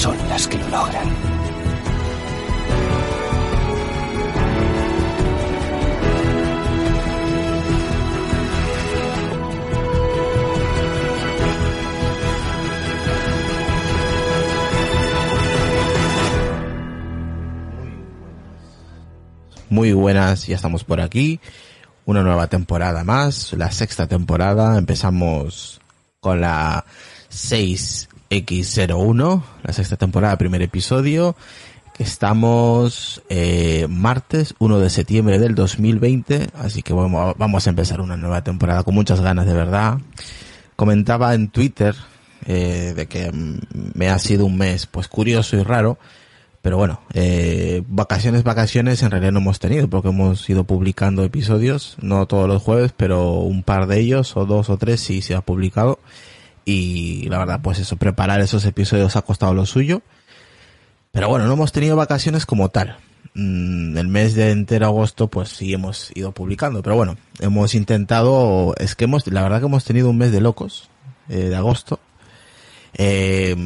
son las que lo logran. Muy buenas, ya estamos por aquí. Una nueva temporada más, la sexta temporada. Empezamos con la 6X01, la sexta temporada, primer episodio. Estamos eh, martes 1 de septiembre del 2020, así que vamos, vamos a empezar una nueva temporada con muchas ganas de verdad. Comentaba en Twitter eh, de que me ha sido un mes pues curioso y raro, pero bueno, eh, vacaciones, vacaciones en realidad no hemos tenido porque hemos ido publicando episodios, no todos los jueves, pero un par de ellos o dos o tres sí se ha publicado y la verdad pues eso, preparar esos episodios ha costado lo suyo. Pero bueno, no hemos tenido vacaciones como tal. Mm, el mes de entero agosto pues sí hemos ido publicando, pero bueno, hemos intentado, es que hemos, la verdad que hemos tenido un mes de locos, eh, de agosto. Eh,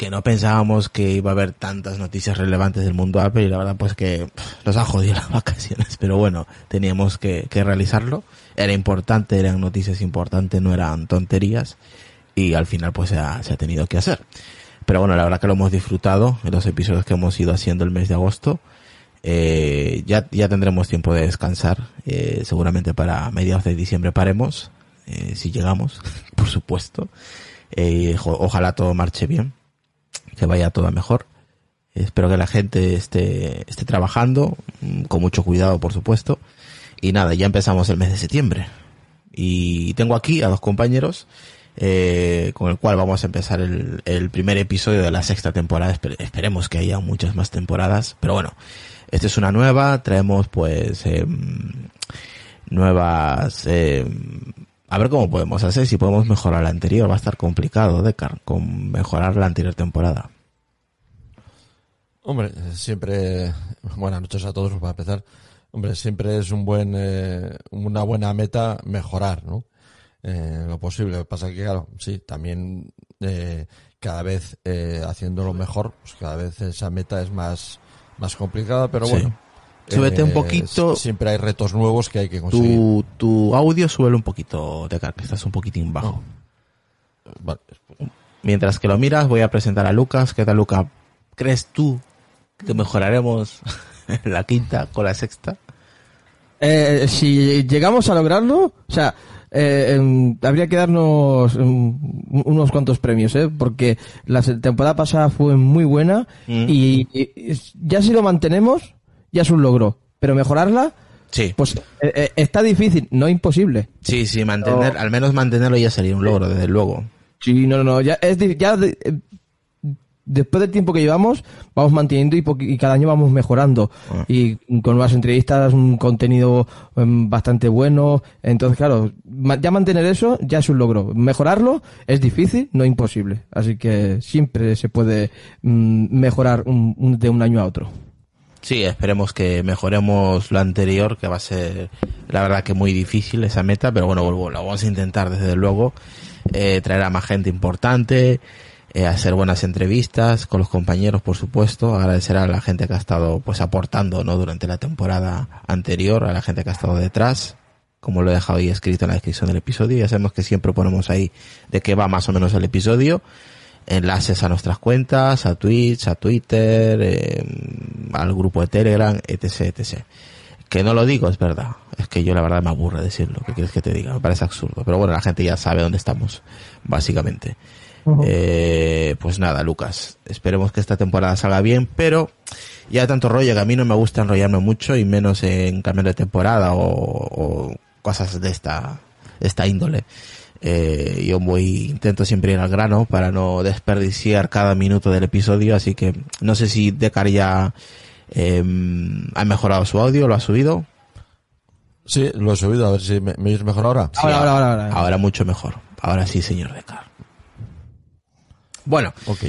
que no pensábamos que iba a haber tantas noticias relevantes del mundo Apple y la verdad pues que nos han jodido las vacaciones, pero bueno, teníamos que, que realizarlo. Era importante, eran noticias importantes, no eran tonterías y al final pues se ha, se ha tenido que hacer. Pero bueno, la verdad que lo hemos disfrutado en los episodios que hemos ido haciendo el mes de agosto. Eh, ya, ya tendremos tiempo de descansar. Eh, seguramente para mediados de diciembre paremos. Eh, si llegamos, por supuesto. Eh, ojalá todo marche bien. Que vaya todo mejor. Espero que la gente esté, esté trabajando. Con mucho cuidado, por supuesto. Y nada, ya empezamos el mes de septiembre. Y tengo aquí a dos compañeros eh, con el cual vamos a empezar el, el, primer episodio de la sexta temporada. Esper esperemos que haya muchas más temporadas, pero bueno, esta es una nueva. Traemos pues eh, nuevas. Eh, a ver cómo podemos hacer, si podemos mejorar la anterior. Va a estar complicado, Decar, con mejorar la anterior temporada. Hombre, siempre. Buenas noches a todos para empezar. Hombre, siempre es un buen, eh, una buena meta mejorar, ¿no? Eh, lo posible. Lo que pasa que, claro, sí, también eh, cada vez eh, haciéndolo mejor, pues cada vez esa meta es más, más complicada, pero Sí. bueno. Súbete un eh, poquito. Siempre hay retos nuevos que hay que conseguir. Tu, tu audio súbelo un poquito, Decar, que estás un poquitín bajo. Vale. Mientras que lo miras, voy a presentar a Lucas. ¿Qué tal, Lucas? ¿Crees tú que mejoraremos la quinta con la sexta? Eh, si llegamos a lograrlo, o sea, eh, em, habría que darnos em, unos cuantos premios, ¿eh? Porque la temporada pasada fue muy buena Mm. y, ya si lo mantenemos, ya es un logro. Pero mejorarla, Sí. pues eh, está difícil, no imposible. Sí, sí, mantener, al menos mantenerlo ya sería un logro, desde luego. Sí, no, no, no, ya es ya eh, después del tiempo que llevamos vamos manteniendo y, y cada año vamos mejorando. Ah. y con nuevas entrevistas, un contenido em, bastante bueno, entonces claro, ma- ya mantener eso ya es un logro, mejorarlo es difícil, no imposible, así que siempre se puede mm, mejorar un- un- de un año a otro. Sí, esperemos que mejoremos lo anterior, que va a ser, la verdad que muy difícil esa meta, pero bueno, lo vamos a intentar desde luego, eh, traer a más gente importante, eh, hacer buenas entrevistas con los compañeros, por supuesto, agradecer a la gente que ha estado pues aportando, ¿no? Durante la temporada anterior, a la gente que ha estado detrás, como lo he dejado ahí escrito en la descripción del episodio, ya sabemos que siempre ponemos ahí de qué va más o menos el episodio. enlaces a nuestras cuentas, a Twitch, a Twitter, eh, al grupo de Telegram, etc, etc. Que no lo digo, es verdad. Es que yo la verdad me aburre decirlo. ¿Qué quieres que te diga? Me parece absurdo. Pero bueno, la gente ya sabe dónde estamos, básicamente. Eh, pues nada, Lucas. Esperemos que esta temporada salga bien, pero ya tanto rollo que a mí no me gusta enrollarme mucho y menos en cambio de temporada o, o cosas de esta, de esta índole. Eh, yo voy, intento siempre ir al grano para no desperdiciar cada minuto del episodio, así que no sé si Decar ya eh, ha mejorado su audio, lo ha subido. Sí, lo he subido, a ver si me, me oyes mejor ahora. Sí, Ahora, ahora, ahora, ahora. Ahora mucho mejor. Ahora sí, señor Decar. Bueno, Ok.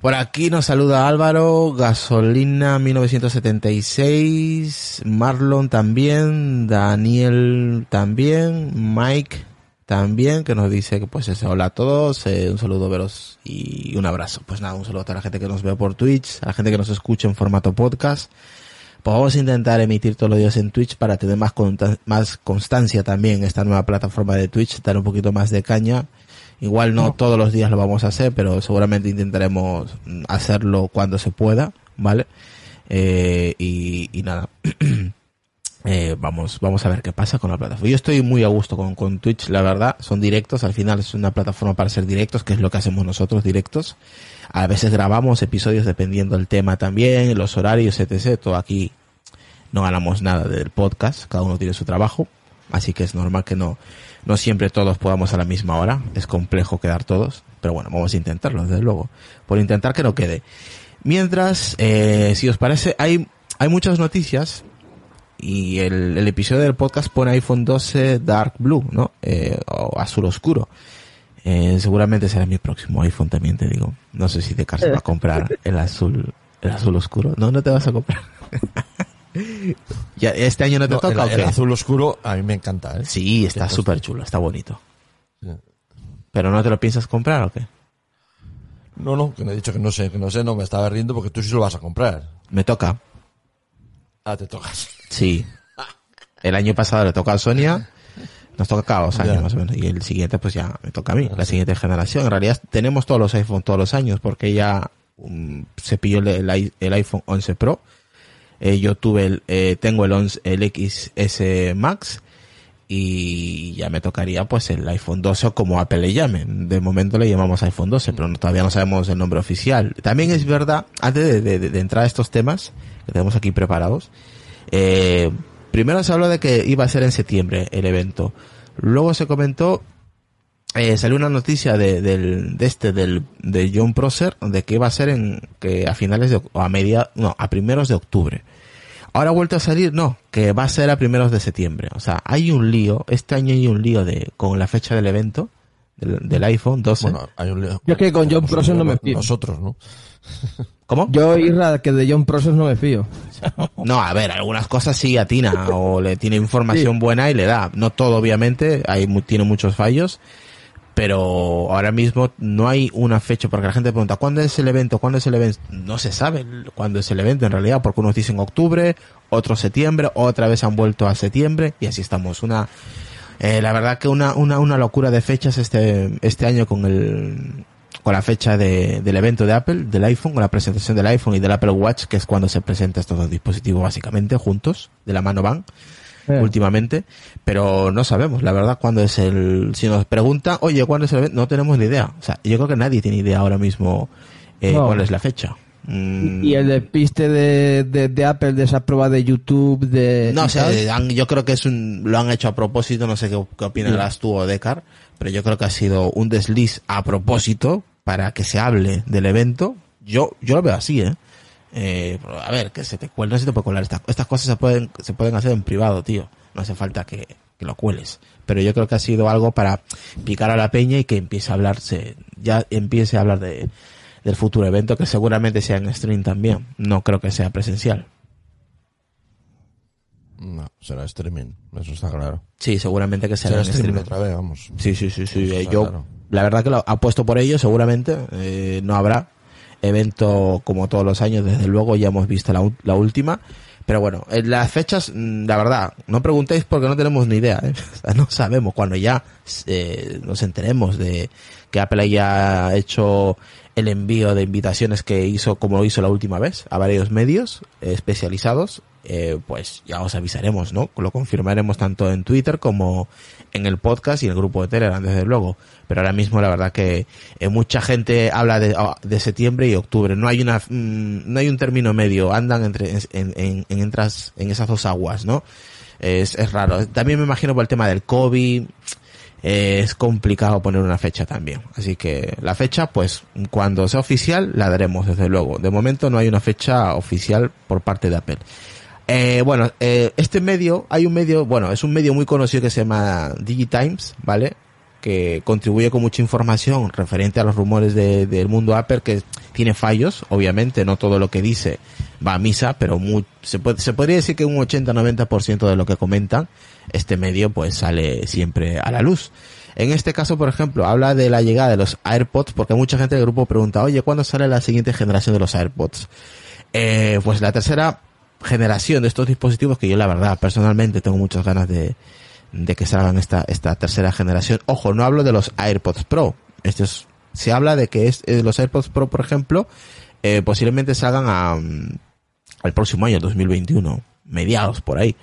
por aquí nos saluda Álvaro, Gasolina 1976, Marlon también, Daniel también, Mike también, que nos dice que pues ese hola a todos, eh, un saludo veros y un abrazo. Pues nada, un saludo a toda la gente que nos ve por Twitch, a la gente que nos escucha en formato podcast. Pues vamos a intentar emitir todos los días en Twitch para tener más, más constancia también esta nueva plataforma de Twitch, dar un poquito más de caña. Igual no todos los días lo vamos a hacer, pero seguramente intentaremos mm, hacerlo cuando se pueda, ¿vale? Eh, y, y nada. Eh, vamos, vamos a ver qué pasa con la plataforma. Yo estoy muy a gusto con, con Twitch, la verdad. Son directos, al final es una plataforma para hacer directos, que es lo que hacemos nosotros, directos. A veces grabamos episodios dependiendo del tema también, los horarios, etc. Todo aquí no ganamos nada del podcast, cada uno tiene su trabajo, así que es normal que no, no siempre todos podamos a la misma hora, es complejo quedar todos, pero bueno, vamos a intentarlo, desde luego, por intentar que no quede. Mientras, eh, si os parece, hay, hay muchas noticias y el, el episodio del podcast pone iPhone 12 Dark Blue, ¿no? Eh, o azul oscuro. Eh, seguramente será mi próximo iPhone también, te digo. No sé si te se a comprar el azul, el azul oscuro. No, no te vas a comprar. ya, este año no te No, toca, el, ¿o el qué? azul oscuro a mí me encanta, ¿eh? Sí, está súper chulo, está bonito. Sí. ¿Pero no te lo piensas comprar o qué? No, no, que no he dicho que no sé, que no sé, no me estaba riendo porque tú sí lo vas a comprar. Me toca. Ah, te tocas. Sí. El año pasado le toca a Sonia. Nos toca cada dos años Ya. más o menos. Y el siguiente pues ya me toca a mí. La siguiente generación. En realidad tenemos todos los iPhone todos los años porque ya um, se pilló el, el el iPhone 11 Pro. Eh, yo tuve el, eh, tengo el 11, el XS Max y ya me tocaría pues el iPhone 12 o como Apple le llame. De momento le llamamos iPhone 12, pero no- todavía no sabemos el nombre oficial. También es verdad, antes de, de- entrar a estos temas que tenemos aquí preparados, eh, primero se habló de que iba a ser en septiembre el evento. Luego se comentó, eh, salió una noticia de, de este, del, de John Prosser, de que iba a ser en, que a finales de, a media, no, a primeros de octubre. Ahora ha vuelto a salir, no, que va a ser a primeros de septiembre. O sea, hay un lío, este año hay un lío de, con la fecha del evento, del, del iPhone 12. Bueno, hay un lío. Yo es que con John Prosser no me fío. Nosotros, ¿no? ¿Cómo? Yo, Irra, que de John Process no me fío. No, a ver, algunas cosas sí atina o le tiene información buena y le da. No todo, obviamente, hay, mu- tiene muchos fallos, pero ahora mismo no hay una fecha, porque la gente pregunta, ¿cuándo es el evento? ¿Cuándo es el evento? No se sabe cuándo es el evento en realidad, porque unos dicen octubre, otros septiembre, otra vez han vuelto a septiembre y así estamos. Una, eh, la verdad que una, una, una locura de fechas este, este año con el, con la fecha de, del evento de Apple, del iPhone, con la presentación del iPhone y del Apple Watch, que es cuando se presenta estos dos dispositivos básicamente juntos, de la mano van, Eh. últimamente, pero no sabemos, la verdad, cuándo es el, si nos pregunta, oye, ¿cuándo es el evento? No tenemos ni idea. O sea, yo creo que nadie tiene idea ahora mismo, eh, No. cuál es la fecha. Mm, Y el despiste de, de, de Apple, de esa prueba de YouTube, de... No sé, han- yo creo que es un, lo han hecho a propósito, no sé qué, qué opinarás tú o Decar, pero yo creo que ha sido un desliz a propósito para que se hable del evento. Yo, yo lo veo así, eh. Eh, a ver, que se te cuele, no se te puede colar estas, estas cosas se pueden, se pueden hacer en privado, tío. No hace falta que, que lo cueles. Pero yo creo que ha sido algo para picar a la peña y que empiece a hablarse, ya empiece a hablar de, del futuro evento, que seguramente sea en stream también. No creo que sea presencial. No, será streaming, eso está claro. Sí, seguramente que será, Será en streaming streaming. otra vez, vamos. Sí, sí, sí, sí. Eh, yo, claro. la verdad que lo apuesto por ello, seguramente. Eh, no habrá evento como todos los años, desde luego, ya hemos visto la, última. Pero bueno, en las fechas, mm, la verdad, no preguntéis porque no tenemos ni idea, ¿eh? No sabemos. Cuando ya eh, nos enteremos de que Apple haya hecho el envío de invitaciones que hizo, como lo hizo la última vez, a varios medios eh, especializados, eh, pues ya os avisaremos, ¿no? Lo confirmaremos tanto en Twitter como en el podcast y en el grupo de Telegram, desde luego. Pero ahora mismo la verdad que eh, mucha gente habla de, oh, de, septiembre y octubre. No hay una, mm, no hay un término medio. Andan entre, en, en, en, entras, en esas dos aguas, ¿no? Es, es raro. También me imagino por el tema del COVID. Eh, es complicado poner una fecha también. Así que la fecha, pues, cuando sea oficial, la daremos, desde luego. De momento no hay una fecha oficial por parte de Apple. Eh, bueno, eh, este medio, hay un medio, bueno, es un medio muy conocido que se llama DigiTimes, ¿vale? Que contribuye con mucha información referente a los rumores de, del mundo Apple, que tiene fallos, obviamente, no todo lo que dice va a misa, pero se, puede, se podría decir que un 80-90% de lo que comentan, este medio pues sale siempre a la luz. En este caso, por ejemplo, habla de la llegada de los AirPods, porque mucha gente del grupo pregunta, oye, ¿cuándo sale la siguiente generación de los AirPods? Eh, pues la tercera generación de estos dispositivos que yo la verdad personalmente tengo muchas ganas de, de que salgan esta, esta tercera generación. Ojo, no hablo de los AirPods Pro. Esto es, se habla de que eh, los AirPods Pro, por ejemplo, eh, posiblemente salgan a, mm, al próximo año, 2021, mediados por ahí.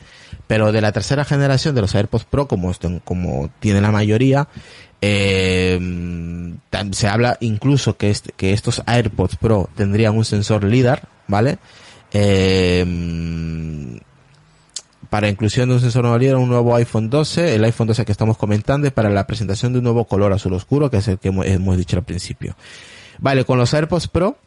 Pero de la tercera generación de los AirPods Pro, como, como tiene la mayoría, eh, se habla incluso que, este, que estos AirPods Pro tendrían un sensor LIDAR, ¿vale? Eh, para inclusión de un sensor no un nuevo iPhone 12, el iPhone 12 que estamos comentando, y para la presentación de un nuevo color azul oscuro, que es el que hemos, dicho al principio. Vale, con los AirPods Pro,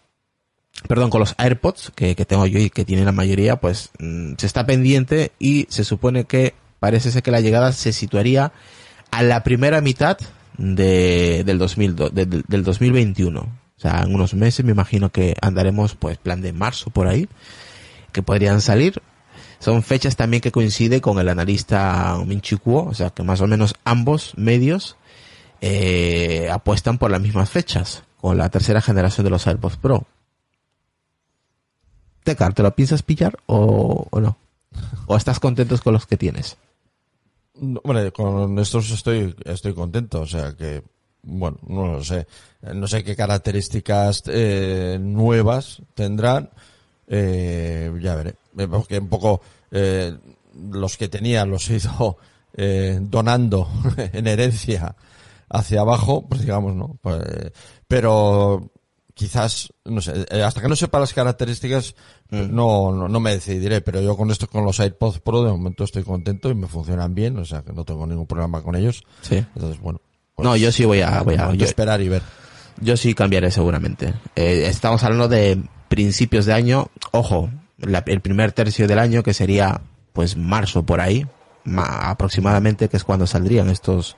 perdón, con los AirPods que, tengo yo y que tiene la mayoría, pues mm, se está pendiente y se supone que parece ser que la llegada se situaría a la primera mitad de, del, 2000, del 2021 sea, en unos meses me imagino que andaremos pues plan de marzo por ahí, que podrían salir. Son fechas también que coincide con el analista Minchi Kuo, o sea que más o menos ambos medios eh, apuestan por las mismas fechas, con la tercera generación de los AirPods Pro. Tecar, ¿te lo piensas pillar o, no? ¿O estás contento con los que tienes? Bueno, con estos estoy, estoy contento, o sea que bueno, no lo sé, no sé qué características eh, nuevas tendrán, eh, ya veré, eh, porque un poco eh, los que tenía los he ido eh, donando en herencia hacia abajo, pues digamos, ¿no? Pues, pero quizás, no sé, eh, hasta que no sepa las características, mm. no, no, no, me decidiré, pero yo con esto, con los AirPods Pro, de momento estoy contento y me funcionan bien, o sea que no tengo ningún problema con ellos. Sí. Entonces, bueno, no, yo sí voy a, voy a yo, esperar y ver. Yo sí cambiaré seguramente. Eh, estamos hablando de principios de año. Ojo, la, el primer tercio del año que sería pues marzo por ahí, aproximadamente, que es cuando saldrían estos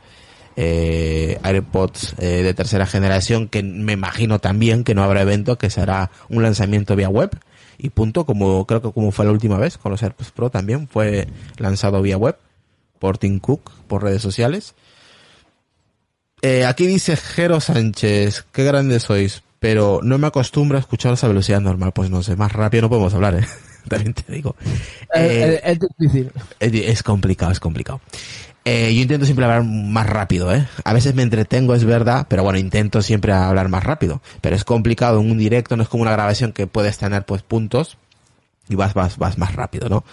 eh, AirPods eh, de tercera generación, que me imagino también que no habrá evento, que será un lanzamiento vía web y punto, como creo que como fue la última vez con los AirPods Pro también fue lanzado vía web por Tim Cook, por redes sociales. Eh, aquí dice Jero Sánchez, qué grandes sois, pero no me acostumbro a escucharos a velocidad normal. Pues no sé, más rápido no podemos hablar, ¿eh? También te digo. Eh, es difícil. Es, complicado, es complicado. Eh, yo intento siempre hablar más rápido, ¿eh? A veces me entretengo, es verdad, pero bueno, intento siempre hablar más rápido. Pero es complicado en un directo, no es como una grabación que puedes tener pues puntos y vas, vas, vas más rápido, ¿no?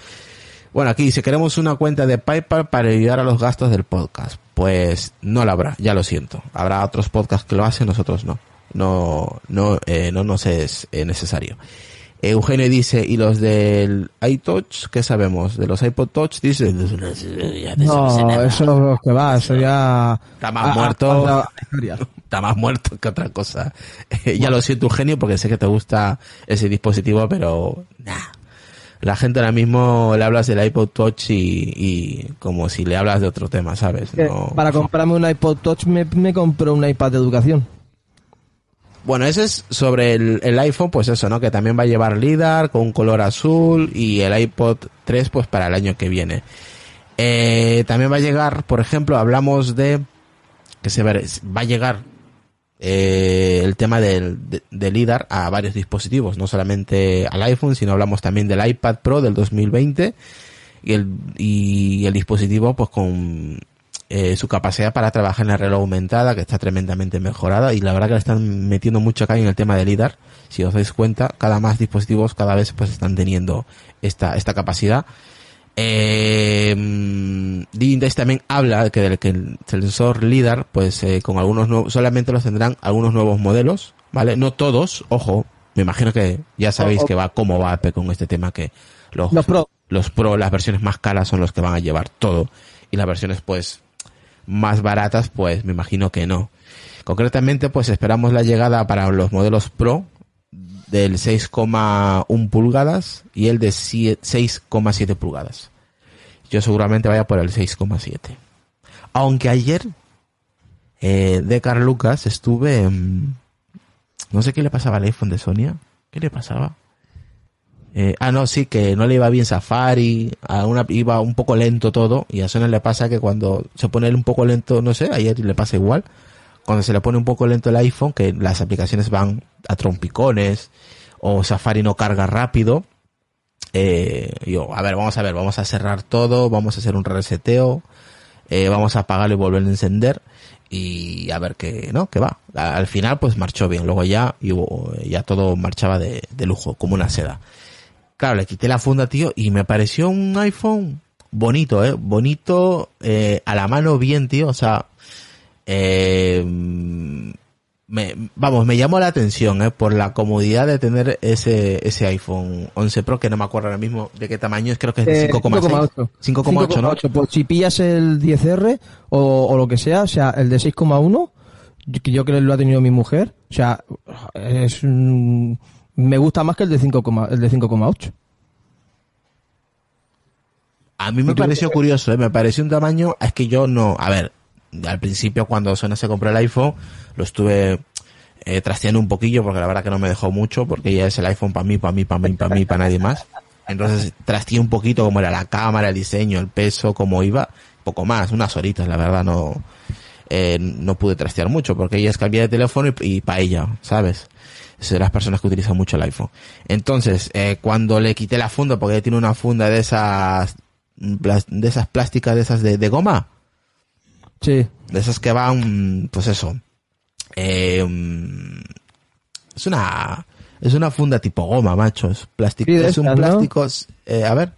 Bueno, aquí dice, queremos una cuenta de PayPal para ayudar a los gastos del podcast. Pues no la habrá, ya lo siento. Habrá otros podcasts que lo hacen, nosotros no. No, no, eh, no nos es eh, necesario. Eugenio dice, ¿y los del iTouch? ¿Qué sabemos? ¿De los iPod Touch? Dice, no, eso es que va, eso ya... Está más muerto. está más muerto que otra cosa. ya lo siento, Eugenio, porque sé que te gusta ese dispositivo, pero... Nah la gente ahora mismo le hablas del iPod Touch y, como si le hablas de otro tema, ¿sabes? para comprarme un iPod Touch me, me compro un iPad de educación. Bueno, ese es sobre el, iPhone, pues eso, ¿no? Que también va a llevar LIDAR con un color azul y el iPod 3 pues para el año que viene. Eh, también va a llegar, por ejemplo, hablamos de que se va, va a llegar eh, el tema del, de, del LIDAR a varios dispositivos, no solamente al iPhone, sino hablamos también del iPad Pro del 2020 y el, y el dispositivo pues con eh, su capacidad para trabajar en la realidad aumentada, que está tremendamente mejorada y la verdad que le están metiendo mucho acá en el tema del LIDAR. Si os dais cuenta, cada más dispositivos cada vez pues están teniendo esta, esta capacidad. Eh, Divindace también habla de que, del que el sensor LIDAR, pues eh, con algunos nuevos, solamente los tendrán algunos nuevos modelos, ¿vale? No todos, ojo, me imagino que ya sabéis O- o- que va cómo va Apple con este tema que los, Los Pro. los Pro, las versiones más caras son los que van a llevar todo y las versiones pues más baratas pues me imagino que no. Concretamente pues esperamos la llegada para los modelos Pro del 6,1 pulgadas y el de sie- 6,7 pulgadas. Yo seguramente vaya por el 6,7. Aunque ayer eh, de Carl Lucas estuve no sé qué le pasaba al iPhone de Sonia. ¿Qué le pasaba? Eh, ah, no, sí, que no le iba bien Safari, a una, iba un poco lento todo, y a Sonia le pasa que cuando se pone un poco lento, no sé, ayer le pasa igual, cuando se le pone un poco lento el iPhone, que las aplicaciones van a trompicones, o Safari no carga rápido, eh, yo, a ver, vamos a ver, vamos a cerrar todo, vamos a hacer un reseteo, eh, vamos a apagarlo y volver a encender, y a ver qué, ¿no? Que va. Al final, pues marchó bien, luego ya, ya todo marchaba de, de lujo, como una seda. Claro, le quité la funda, tío, y me pareció un iPhone bonito, eh, bonito, eh, a la mano bien, tío, o sea, eh, me, vamos, me llamó la atención, eh, por la comodidad de tener ese, ese iPhone 11 Pro, que no me acuerdo ahora mismo de qué tamaño es, creo que es de Eh, 5,6. 5,8, ¿no? 5,8. Pues si pillas el 10R o, o lo que sea, o sea, el de 6,1, yo- que yo creo que lo ha tenido mi mujer, o sea, es me gusta más que el de 5, el de 5,8. A mí me pareció curioso, ¿eh? me pareció un tamaño, es que yo no, a ver, al principio cuando Sona se compró el iPhone, lo estuve eh, trasteando un poquillo porque la verdad que no me dejó mucho porque ya es el iPhone para mí, para mí, para mí, para mí, para nadie más. Entonces trasteé un poquito cómo era la cámara, el diseño, el peso, cómo iba, poco más, unas horitas, la verdad no, eh, no pude trastear mucho porque ella es cambiar de teléfono y, para ella, ¿sabes? Es de las personas que utilizan mucho el iPhone. Entonces, eh, cuando le quité la funda, porque ella tiene una funda de esas, de esas plásticas, de esas de goma, Sí. de esas que van, pues eso, eh, es una, es una funda tipo goma, macho, es plástico, Sí, es un plástico, eh, a ver,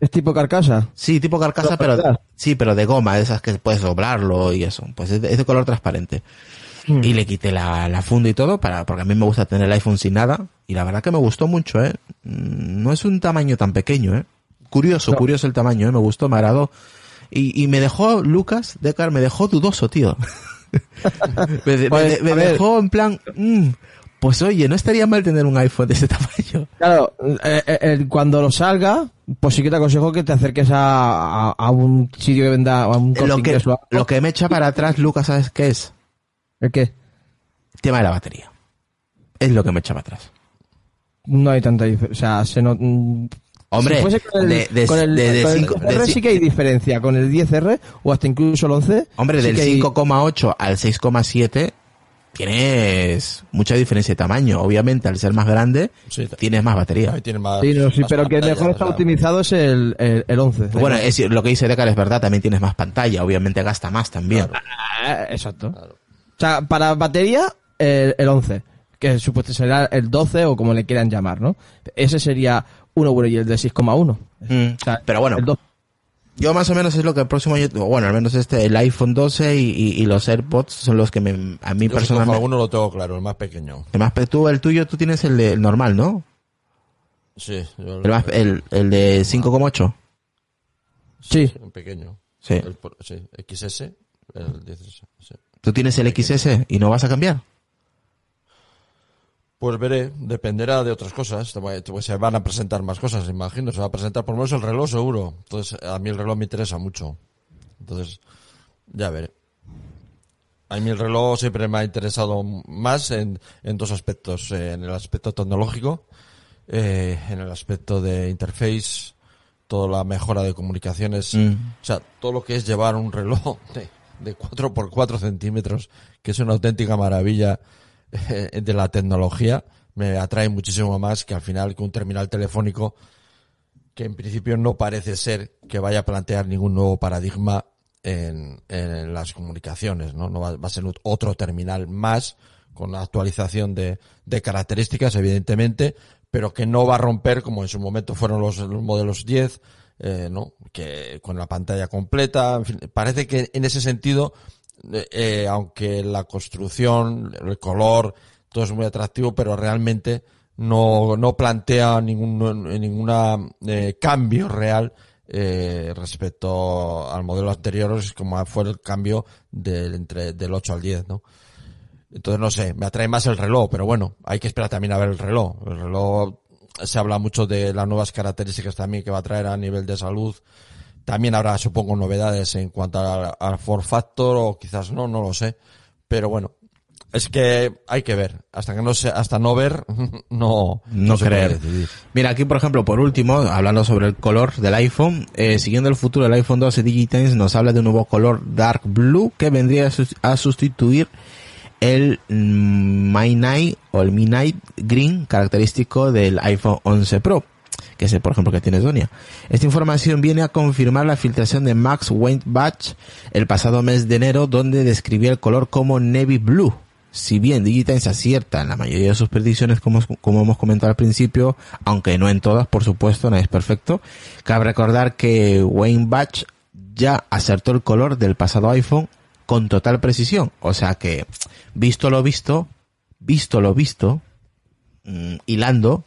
Es tipo carcasa. Sí, tipo carcasa, pero ¿verdad? sí, pero de goma, de esas que puedes doblarlo y eso. Pues es de, es de color transparente. Hmm. Y le quité la, la funda y todo para, porque a mí me gusta tener el iPhone sin nada. Y la verdad que me gustó mucho, eh. Mm, No es un tamaño tan pequeño, eh. Curioso, No. curioso el tamaño, eh. Me gustó, me agradó. Y, y me dejó, Lucas, Decar, me dejó dudoso, tío. me de- me Pues, de- me dejó en plan, mm, pues oye, no estaría mal tener un iPhone de ese tamaño. Claro, eh, eh, cuando lo salga, pues sí que te aconsejo que te acerques a, a, a un sitio que venda, a un Lo que, lo que me echa para atrás, Lucas, ¿sabes qué es? ¿El qué? tema de la batería. Es lo que me echaba atrás. No hay tanta diferencia. O sea, se no, mm, Hombre, si fuese con el, de, de, con el, de- de con el cinco- de 10R ci- sí que hay diferencia. Con el 10R o hasta incluso el 11. hombre, sí del que hay- 5,8 al 6,7 tienes mucha diferencia de tamaño. Obviamente, al ser más grande, Sí, tienes más batería. ahí tiene más. Sí, no, sí, más pero que mejor está optimizado es el, el, el 11. Bueno, es, lo que dice Decar es verdad, también tienes más pantalla, obviamente gasta más también. Ah, exacto. O sea, para batería, el, el 11. Que supuesto será el 12 o como le quieran llamar, ¿no? Ese sería uno bueno y el de 6,1. Mm, O sea, pero bueno, el 12. yo más o menos es lo que el próximo año, bueno, al menos este, el iPhone 12 y, y- y los AirPods son los que me, a mí Yo personalmente... alguno lo tengo claro, el más pequeño. El, más, tú, el tuyo, tú tienes el, de, el normal, ¿no? Sí, yo El, más, el, el de 5,8. Sí. el pequeño. Sí. El sí, XS, el 16. sí. Tú tienes el XS y no vas a cambiar. Pues veré, dependerá de otras cosas. Pues se van a presentar más cosas, imagino. Se va a presentar por lo menos el reloj seguro. Entonces, a mí el reloj me interesa mucho. Entonces, ya veré. A mí el reloj siempre me ha interesado más en, en dos aspectos. En el aspecto tecnológico, eh, en el aspecto de interface, toda la mejora de comunicaciones. Mm. O sea, todo lo que es llevar un reloj de, de 4 por 4 centímetros, que es una auténtica maravilla de la tecnología, me atrae muchísimo más que al final que un terminal telefónico que en principio no parece ser que vaya a plantear ningún nuevo paradigma en, en las comunicaciones, ¿no? No va, va a ser otro terminal más con la actualización de, de características, evidentemente, pero que no va a romper como en su momento fueron los, los modelos 10, eh, ¿no? Que con la pantalla completa, en fin, parece que en ese sentido, eh, eh, aunque la construcción, el color, todo es muy atractivo, pero realmente no, no plantea ningún, ninguna eh, cambio real eh, respecto al modelo anterior, como fue el cambio del, entre, del 8 al 10, ¿no? Entonces, no sé, me atrae más el reloj, pero bueno, hay que esperar también a ver el reloj. El reloj, se habla mucho de las nuevas características también que va a traer a nivel de salud. También habrá, supongo, novedades en cuanto al, al Ford Factor, o quizás no, no lo sé. Pero bueno, es que hay que ver. Hasta que no se, hasta no ver, no, No, puede creer. Mira, aquí por ejemplo, por último, hablando sobre el color del iPhone, eh, siguiendo el futuro del iPhone 12 Digitimes, nos habla de un nuevo color Dark Blue que vendría a, sus- a sustituir el mm, My Night o el Midnight Green característico del iPhone 11 Pro, que es el, por ejemplo, que tiene Sonia. Esta información viene a confirmar la filtración de Max Weinbach el pasado mes de enero, donde describía el color como Navy Blue. Si bien Digitimes acierta en la mayoría de sus predicciones, como, como hemos comentado al principio, aunque no en todas, por supuesto, nadie es perfecto, cabe recordar que Weinbach ya acertó el color del pasado iPhone con total precisión. O sea que, visto lo visto, visto lo visto, mm, hilando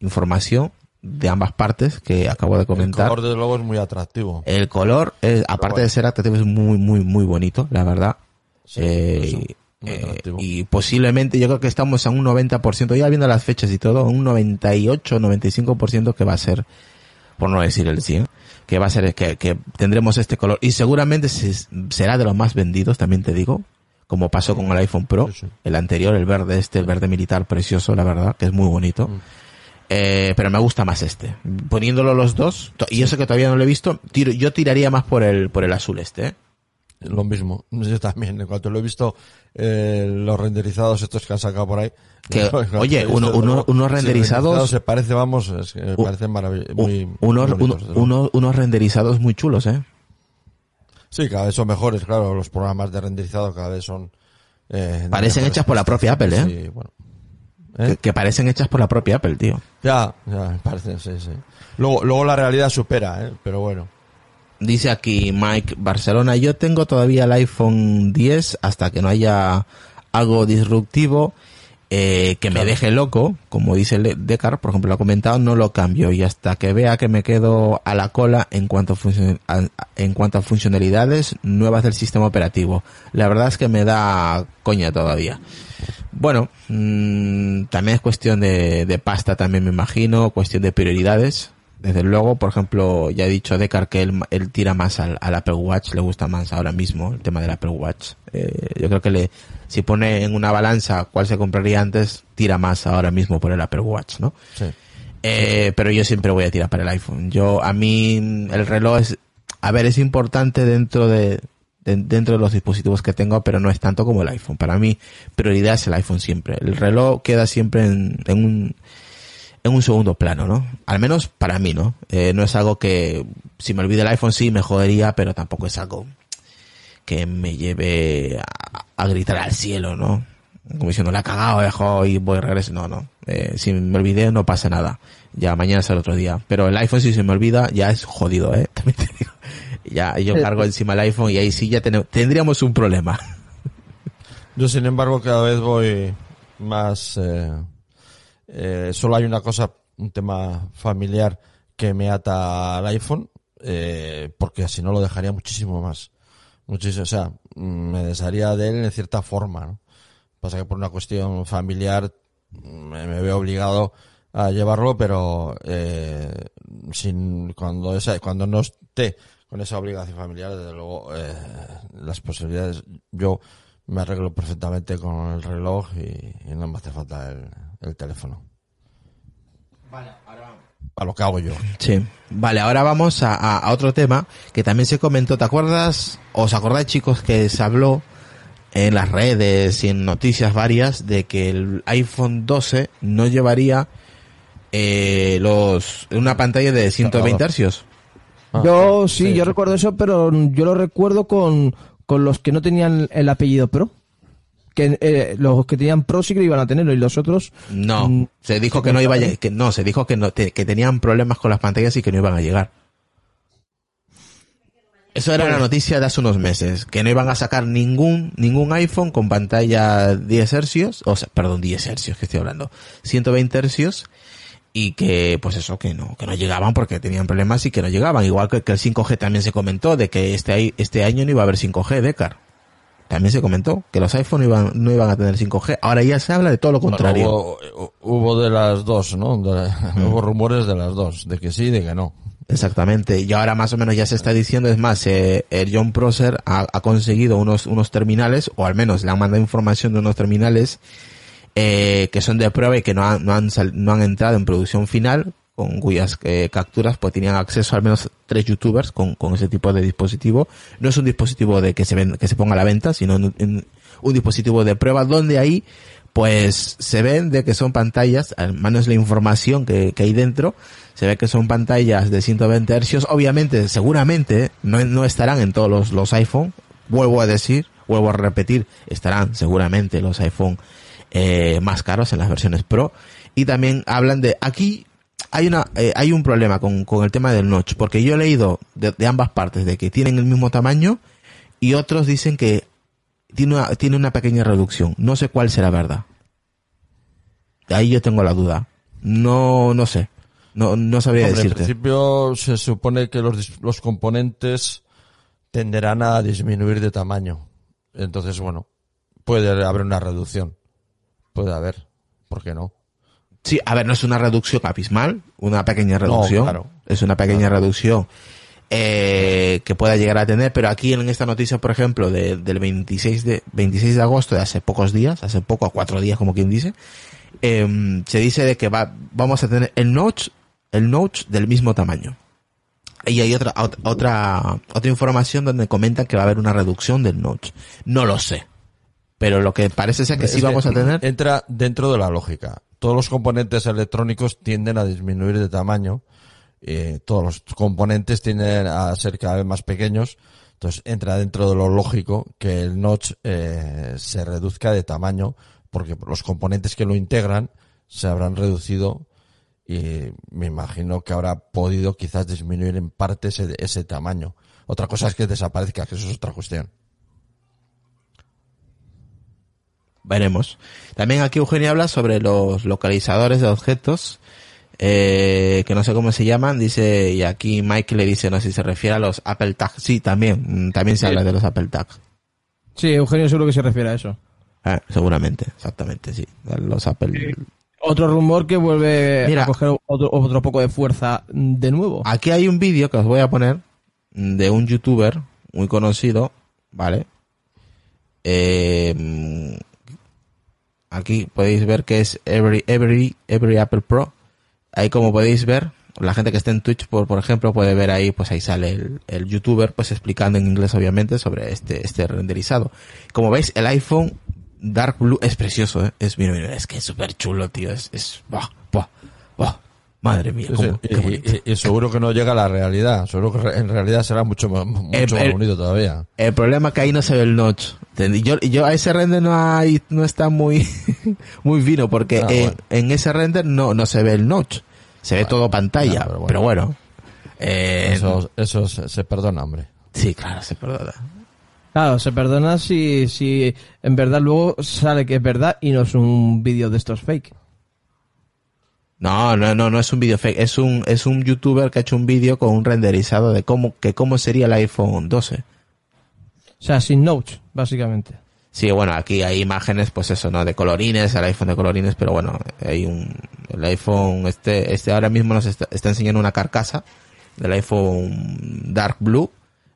información de ambas partes que acabo de El comentar. color, desde luego, es muy atractivo. El color, es, aparte de ser atractivo, es muy, muy, muy bonito, la verdad. Sí, Eh, eh, y posiblemente yo creo que estamos a un 90%, ya viendo las fechas y todo, un 98, 95% que va a ser, por no decir el 100, que va a ser, que, que tendremos este color. Y seguramente se- será de los más vendidos, también te digo, como pasó con el iPhone Pro, Sí, sí. el anterior, el verde este, el verde militar precioso, la verdad, que es muy bonito. Mm. Eh, pero me gusta más este. Poniéndolo los dos, y eso que todavía no lo he visto, tiro- yo tiraría más por el, por el azul este, ¿eh? Lo mismo. Yo también. En cuanto lo he visto, eh, los renderizados estos que han sacado por ahí. Que, oye, uno- uno- unos renderizados- renderizado se parece, vamos, es que parecen maravillosos. Unos, bonitos, uno- unos renderizados muy chulos, ¿eh? Sí, cada vez son mejores, claro. Los programas de renderizado cada vez son. Eh, Parecen hechas por la propia Apple, ¿eh? Sí, bueno. ¿Eh? Que, que parecen hechas por la propia Apple, tío. Ya, ya, parece, sí, sí. Luego, luego la realidad supera, ¿eh? Pero bueno. Dice aquí Mike Barcelona, yo tengo todavía el iPhone 10 hasta que no haya algo disruptivo eh, que me deje loco, como dice Decar, por ejemplo, lo ha comentado, no lo cambio y hasta que vea que me quedo a la cola en cuanto a, en cuanto a funcionalidades nuevas del sistema operativo. La verdad es que me da coña todavía. Bueno, mm, también es cuestión de, de pasta también me imagino, cuestión de prioridades. Desde luego, por ejemplo, ya he dicho Decar que él, él tira más al, al Apple Watch, le gusta más ahora mismo el tema del Apple Watch. Eh, yo creo que le, si pone en una balanza cuál se compraría antes, tira más ahora mismo por el Apple Watch, ¿no? Sí. Eh, pero yo siempre voy a tirar para el iPhone. Yo, a mí, el reloj es, a ver, es importante dentro de, de- dentro de los dispositivos que tengo, pero no es tanto como el iPhone. Para mí, prioridad es el iPhone siempre. El reloj queda siempre en, en un, en un segundo plano, ¿no? Al menos para mí, ¿no? Eh, no es algo que, si me olvida el iPhone sí me jodería, pero tampoco es algo que me lleve a, a gritar al cielo, ¿no? Como diciendo, la he cagado, dejo y voy a regreso. No, no. Eh, si me olvidé, no pasa nada. Ya mañana es el otro día. Pero el iPhone, si se me olvida, ya es jodido, ¿eh? También te digo. Ya, yo cargo encima el iPhone y ahí sí ya tendríamos un problema. Yo, sin embargo, cada vez voy más... Eh, eh, solo hay una cosa, un tema familiar que me ata al iPhone, eh, porque si no lo dejaría muchísimo más. Muchísimo, o sea, mm, me desharía de él en cierta forma, ¿no? Pasa que por una cuestión familiar mm, me, veo obligado a llevarlo, pero eh, sin cuando esa, cuando no esté con esa obligación familiar, desde luego eh, las posibilidades, yo me arreglo perfectamente con el reloj y, no me hace falta el, el teléfono. Vale, a lo que hago yo. Sí. Vale, ahora vamos a, a- a otro tema que también se comentó. ¿Te acuerdas? ¿Os acordáis, chicos, que se habló en las redes y en noticias varias de que el iPhone 12 no llevaría eh, los una pantalla de 120 hercios? Ah, yo ah, sí, yo sí. recuerdo eso, pero yo lo recuerdo con, con los que no tenían el apellido Pro. Que eh, los que tenían Pro sí que lo iban a tenerlo y los otros No, Mm, se dijo que no iba a que no, se dijo que no te- que tenían problemas con las pantallas y que no iban a llegar. Eso era la noticia de hace unos meses, que no iban a sacar ningún ningún iPhone con pantalla 10 hercios, o sea, perdón, 10 hercios que estoy hablando, 120 hercios y que pues eso que no que no llegaban porque tenían problemas y que no llegaban, igual que, que el 5G también se comentó de que este este año no iba a haber 5G, Decar. También se comentó que los iPhone iban, no iban a tener 5G. Ahora ya se habla de todo lo Bueno, contrario. hubo, hubo de las dos, ¿no? De- Hubo rumores de las dos, de que sí y de que no. Exactamente. Y ahora más o menos ya se está diciendo, es más, eh, el John Prosser ha, ha conseguido unos, unos terminales, o al menos le han mandado información de unos terminales, eh, que son de prueba y que no han, no han, no han entrado en producción final, con cuyas eh, capturas pues tenían acceso al menos tres youtubers con, con ese tipo de dispositivo. No es un dispositivo de que se ven, que se ponga a la venta, sino un, un- dispositivo de prueba donde ahí pues se ven de que son pantallas, al menos la información que, que hay dentro, se ve que son pantallas de 120 hercios. Obviamente, seguramente, no, no estarán en todos los, los iPhone. Vuelvo a decir, vuelvo a repetir, estarán seguramente los iPhone eh, más caros en las versiones Pro. Y también hablan de, aquí hay una, eh, hay un problema con, con el tema del notch, porque yo he leído de, de ambas partes de que tienen el mismo tamaño y otros dicen que tiene una, tiene una pequeña reducción. No sé cuál será verdad. Ahí yo tengo la duda. No, no sé. No, no sabría Hombre, en decirte. principio se supone que los, los componentes tenderán a disminuir de tamaño. Entonces, bueno, puede haber una reducción. Puede haber. ¿Por qué no? Sí, a ver, no es una reducción abismal, una pequeña reducción. claro. Es una pequeña reducción eh, que pueda llegar a tener, pero aquí en esta noticia, por ejemplo, de- del 26 de, 26 de agosto, de hace pocos días, hace poco, a cuatro días, como quien dice, em, se dice de que va, vamos a tener el notch, el notch del mismo tamaño. Y hay otra, ot- otra, otra información donde comentan que va a haber una reducción del notch. No lo sé. Pero lo que parece ser que sí que vamos a tener. Entra dentro de la lógica. Todos los componentes electrónicos tienden a disminuir de tamaño. eh, todos los componentes tienden a ser cada vez más pequeños. Entonces entra dentro de lo lógico que el notch eh, se reduzca de tamaño porque los componentes que lo integran se habrán reducido y me imagino que habrá podido quizás disminuir en parte ese, ese tamaño. Otra cosa es que desaparezca, que eso es otra cuestión. Veremos. También aquí Eugenio habla sobre los localizadores de objetos, eh, que no sé cómo se llaman, dice, y aquí Mike le dice, no sé si se refiere a los Apple Tags. Sí, también, mm, también se habla de los Apple Tags. Sí, Eugenio seguro que se refiere a eso. Ah, seguramente, exactamente, sí. Los Apple. Otro rumor que vuelve Mira. a coger otro, otro poco de fuerza de nuevo. Aquí hay un vídeo que os voy a poner mm, de un youtuber muy conocido, ¿vale? Eh, aquí podéis ver que es Every, Every, Every Apple Pro. Ahí como podéis ver, la gente que esté en Twitch, por, por ejemplo, puede ver ahí, pues ahí sale el, el youtuber, pues explicando en inglés obviamente sobre este, este renderizado. Como veis, el iPhone Dark Blue es precioso, ¿eh? Es, mira, mira, es que es súper chulo, tío. Es, es, buah, buah, buah. Madre mía, Sí, y, bonito. y- y seguro que no llega a la realidad. Seguro que en realidad será mucho, más- mucho Eh, más eh, bonito todavía. El problema es que ahí no se ve el notch. Yo, yo a ese render no hay, no está muy, muy fino porque Ah, en, bueno. en ese render no, no se ve el notch. Se ve todo pantalla. pero pero bueno. bueno. Eh, Eso, eso se, se perdona, hombre. Sí, claro, se perdona. Claro, se perdona si, si en verdad luego sale que es verdad y no es un vídeo de estos fake. No, no, no, no es un video fake. Es un, es un youtuber que ha hecho un vídeo con un renderizado de cómo, que cómo sería el iPhone 12. O sea, sin notes, básicamente. Sí, bueno, aquí hay imágenes, pues eso, ¿no? De colorines, el iPhone de colorines, pero bueno, hay un, el iPhone, este, este ahora mismo nos está, está enseñando una carcasa del iPhone Dark Blue,